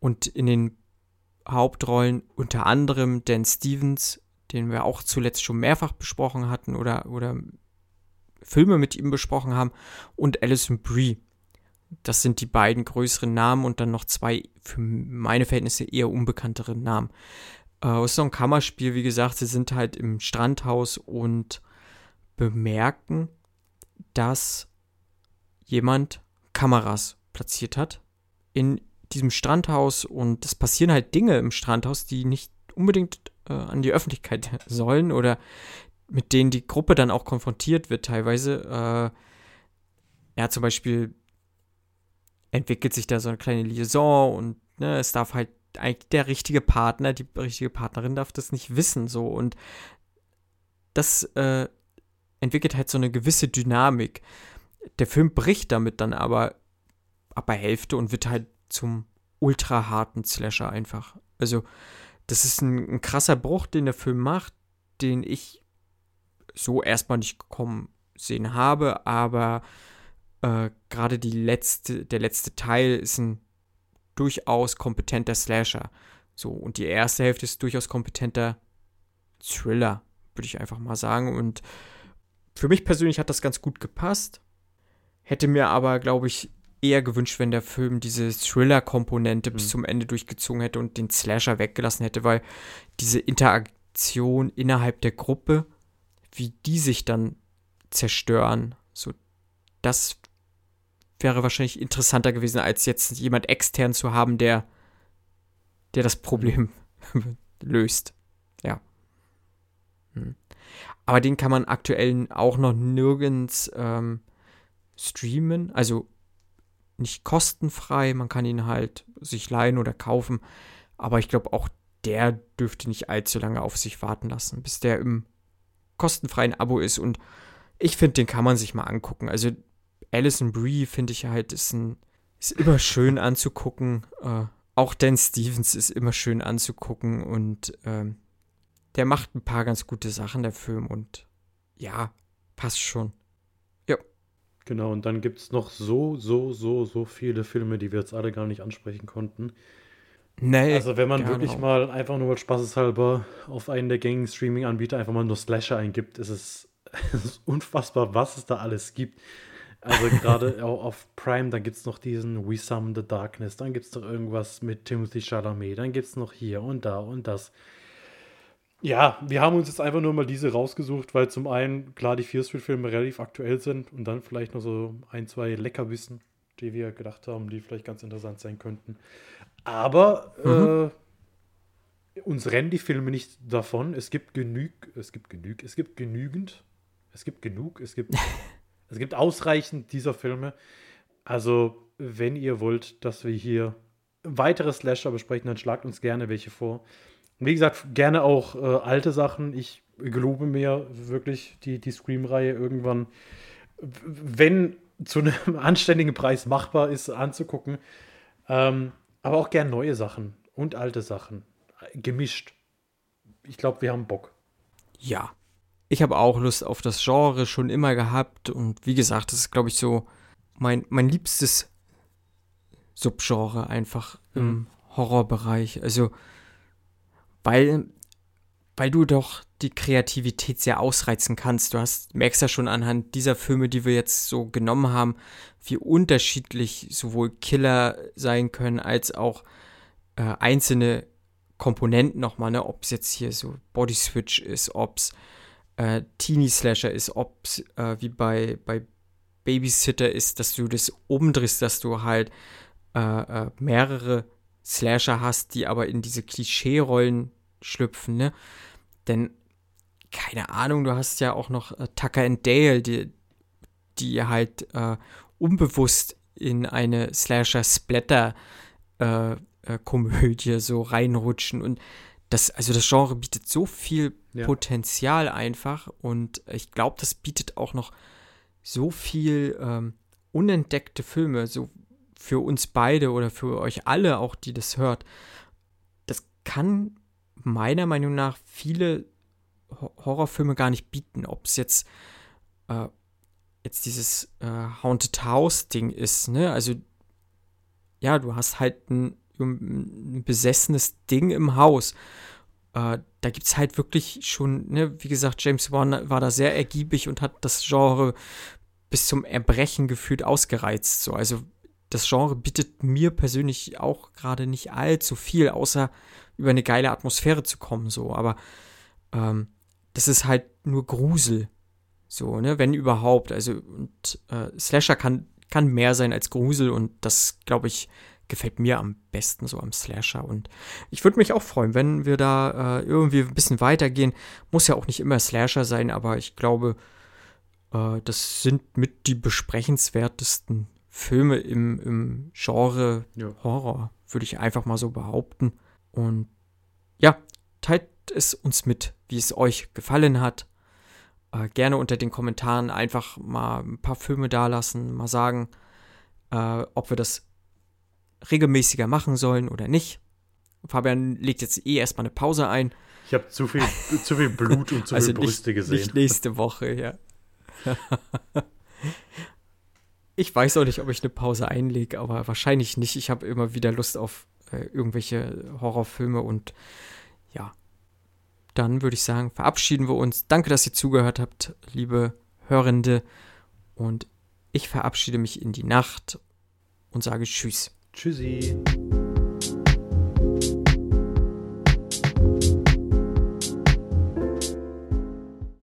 und in den Hauptrollen unter anderem Dan Stevens, den wir auch zuletzt schon mehrfach besprochen hatten oder, oder Filme mit ihm besprochen haben, und Alison Brie. Das sind die beiden größeren Namen und dann noch zwei für meine Verhältnisse eher unbekanntere Namen. Äh, ist so ein Kammerspiel, wie gesagt, sie sind halt im Strandhaus und bemerken, dass jemand Kameras platziert hat in diesem Strandhaus und es passieren halt Dinge im Strandhaus, die nicht unbedingt äh, an die Öffentlichkeit sollen oder mit denen die Gruppe dann auch konfrontiert wird teilweise. Äh, ja, zum Beispiel entwickelt sich da so eine kleine Liaison und ne, es darf halt eigentlich der richtige Partner, die richtige Partnerin darf das nicht wissen so und das äh, entwickelt halt so eine gewisse Dynamik. Der Film bricht damit dann aber ab bei Hälfte und wird halt zum ultra harten Slasher einfach. Also das ist ein, ein krasser Bruch, den der Film macht, den ich so erstmal nicht kommen sehen habe, aber äh, gerade die letzte, der letzte Teil ist ein durchaus kompetenter Slasher. So, und die erste Hälfte ist durchaus kompetenter Thriller, würde ich einfach mal sagen. Und für mich persönlich hat das ganz gut gepasst. Hätte mir aber, glaube ich, eher gewünscht, wenn der Film diese Thriller-Komponente mhm. bis zum Ende durchgezogen hätte und den Slasher weggelassen hätte, weil diese Interaktion innerhalb der Gruppe, wie die sich dann zerstören, so das wäre wahrscheinlich interessanter gewesen, als jetzt jemand extern zu haben, der, der das Problem löst. Ja. Hm. Aber den kann man aktuell auch noch nirgends ähm, streamen. Also nicht kostenfrei, man kann ihn halt sich leihen oder kaufen. Aber ich glaube, auch der dürfte nicht allzu lange auf sich warten lassen, bis der im kostenfreien Abo ist. Und ich finde, den kann man sich mal angucken. Also Alison Brie finde ich halt ist ein ist immer schön anzugucken. Äh, auch Dan Stevens ist immer schön anzugucken und ähm, der macht ein paar ganz gute Sachen, der Film und ja, passt schon. Ja. Genau, und dann gibt es noch so, so, so, so viele Filme, die wir jetzt alle gar nicht ansprechen konnten. Nee. Also wenn man wirklich auch. mal einfach nur spaßeshalber auf einen der gängigen Streaming-Anbieter einfach mal nur Slasher eingibt, ist es, es ist unfassbar, was es da alles gibt. Also gerade auf Prime, dann gibt es noch diesen We Summon the Darkness, dann gibt es noch irgendwas mit Timothy Chalamet, dann gibt es noch hier und da und das. Ja, wir haben uns jetzt einfach nur mal diese rausgesucht, weil zum einen klar die Fear Street-Filme relativ aktuell sind und dann vielleicht noch so ein, zwei Leckerbissen, die wir gedacht haben, die vielleicht ganz interessant sein könnten. Aber mhm. äh, uns rennen die Filme nicht davon. Es gibt genug, es gibt genug, es gibt genügend, es gibt genug, es gibt Es gibt ausreichend dieser Filme. Also, wenn ihr wollt, dass wir hier weitere Slasher besprechen, dann schlagt uns gerne welche vor. wie gesagt, gerne auch äh, alte Sachen. Ich gelobe mir wirklich die, die Scream-Reihe irgendwann, wenn zu einem anständigen Preis machbar ist, anzugucken. Ähm, aber auch gerne neue Sachen und alte Sachen. Gemischt. Ich glaube, wir haben Bock. Ja, ich habe auch Lust auf das Genre schon immer gehabt und wie gesagt, das ist, glaube ich, so mein, mein liebstes Subgenre einfach mhm. im Horrorbereich. Also, weil, weil du doch die Kreativität sehr ausreizen kannst. Du hast, merkst ja schon anhand dieser Filme, die wir jetzt so genommen haben, wie unterschiedlich sowohl Killer sein können, als auch äh, einzelne Komponenten nochmal, ne? Ob es jetzt hier so Body Switch ist, ob es äh, Teenie-Slasher ist, ob es äh, wie bei, bei Babysitter ist, dass du das umdrehst, dass du halt äh, äh, mehrere Slasher hast, die aber in diese Klischee-Rollen schlüpfen, ne? Denn, keine Ahnung, du hast ja auch noch äh, Tucker and Dale, die, die halt äh, unbewusst in eine Slasher-Splatter-Komödie so reinrutschen und das, also das Genre bietet so viel ja. Potenzial einfach und ich glaube, das bietet auch noch so viel ähm, unentdeckte Filme, so für uns beide oder für euch alle auch, die das hört. Das kann meiner Meinung nach viele Horrorfilme gar nicht bieten, ob es jetzt äh, jetzt dieses äh, Haunted House Ding ist, ne? Also ja, du hast halt ein ein besessenes Ding im Haus. Äh, da gibt es halt wirklich schon, ne, wie gesagt, James Wan war da sehr ergiebig und hat das Genre bis zum Erbrechen gefühlt ausgereizt. So. Also das Genre bietet mir persönlich auch gerade nicht allzu viel, außer über eine geile Atmosphäre zu kommen, so. Aber ähm, das ist halt nur Grusel. So, ne, wenn überhaupt. Also, und äh, Slasher kann, kann mehr sein als Grusel und das, glaube ich, gefällt mir am besten so am Slasher. Und ich würde mich auch freuen, wenn wir da äh, irgendwie ein bisschen weitergehen. Muss ja auch nicht immer Slasher sein, aber ich glaube, äh, das sind mit die besprechenswertesten Filme im, im Genre ja. Horror, würde ich einfach mal so behaupten. Und ja, teilt es uns mit, wie es euch gefallen hat. Äh, gerne unter den Kommentaren einfach mal ein paar Filme dalassen, mal sagen, äh, ob wir das regelmäßiger machen sollen oder nicht. Fabian legt jetzt eh erstmal eine Pause ein. Ich habe zu viel, zu viel Blut und zu also viel Brüste nicht, gesehen. Nicht nächste Woche, ja. ich weiß auch nicht, ob ich eine Pause einlege, aber wahrscheinlich nicht. Ich habe immer wieder Lust auf äh, irgendwelche Horrorfilme und ja. Dann würde ich sagen, verabschieden wir uns. Danke, dass ihr zugehört habt, liebe Hörende. Und ich verabschiede mich in die Nacht und sage Tschüss. Tschüssi.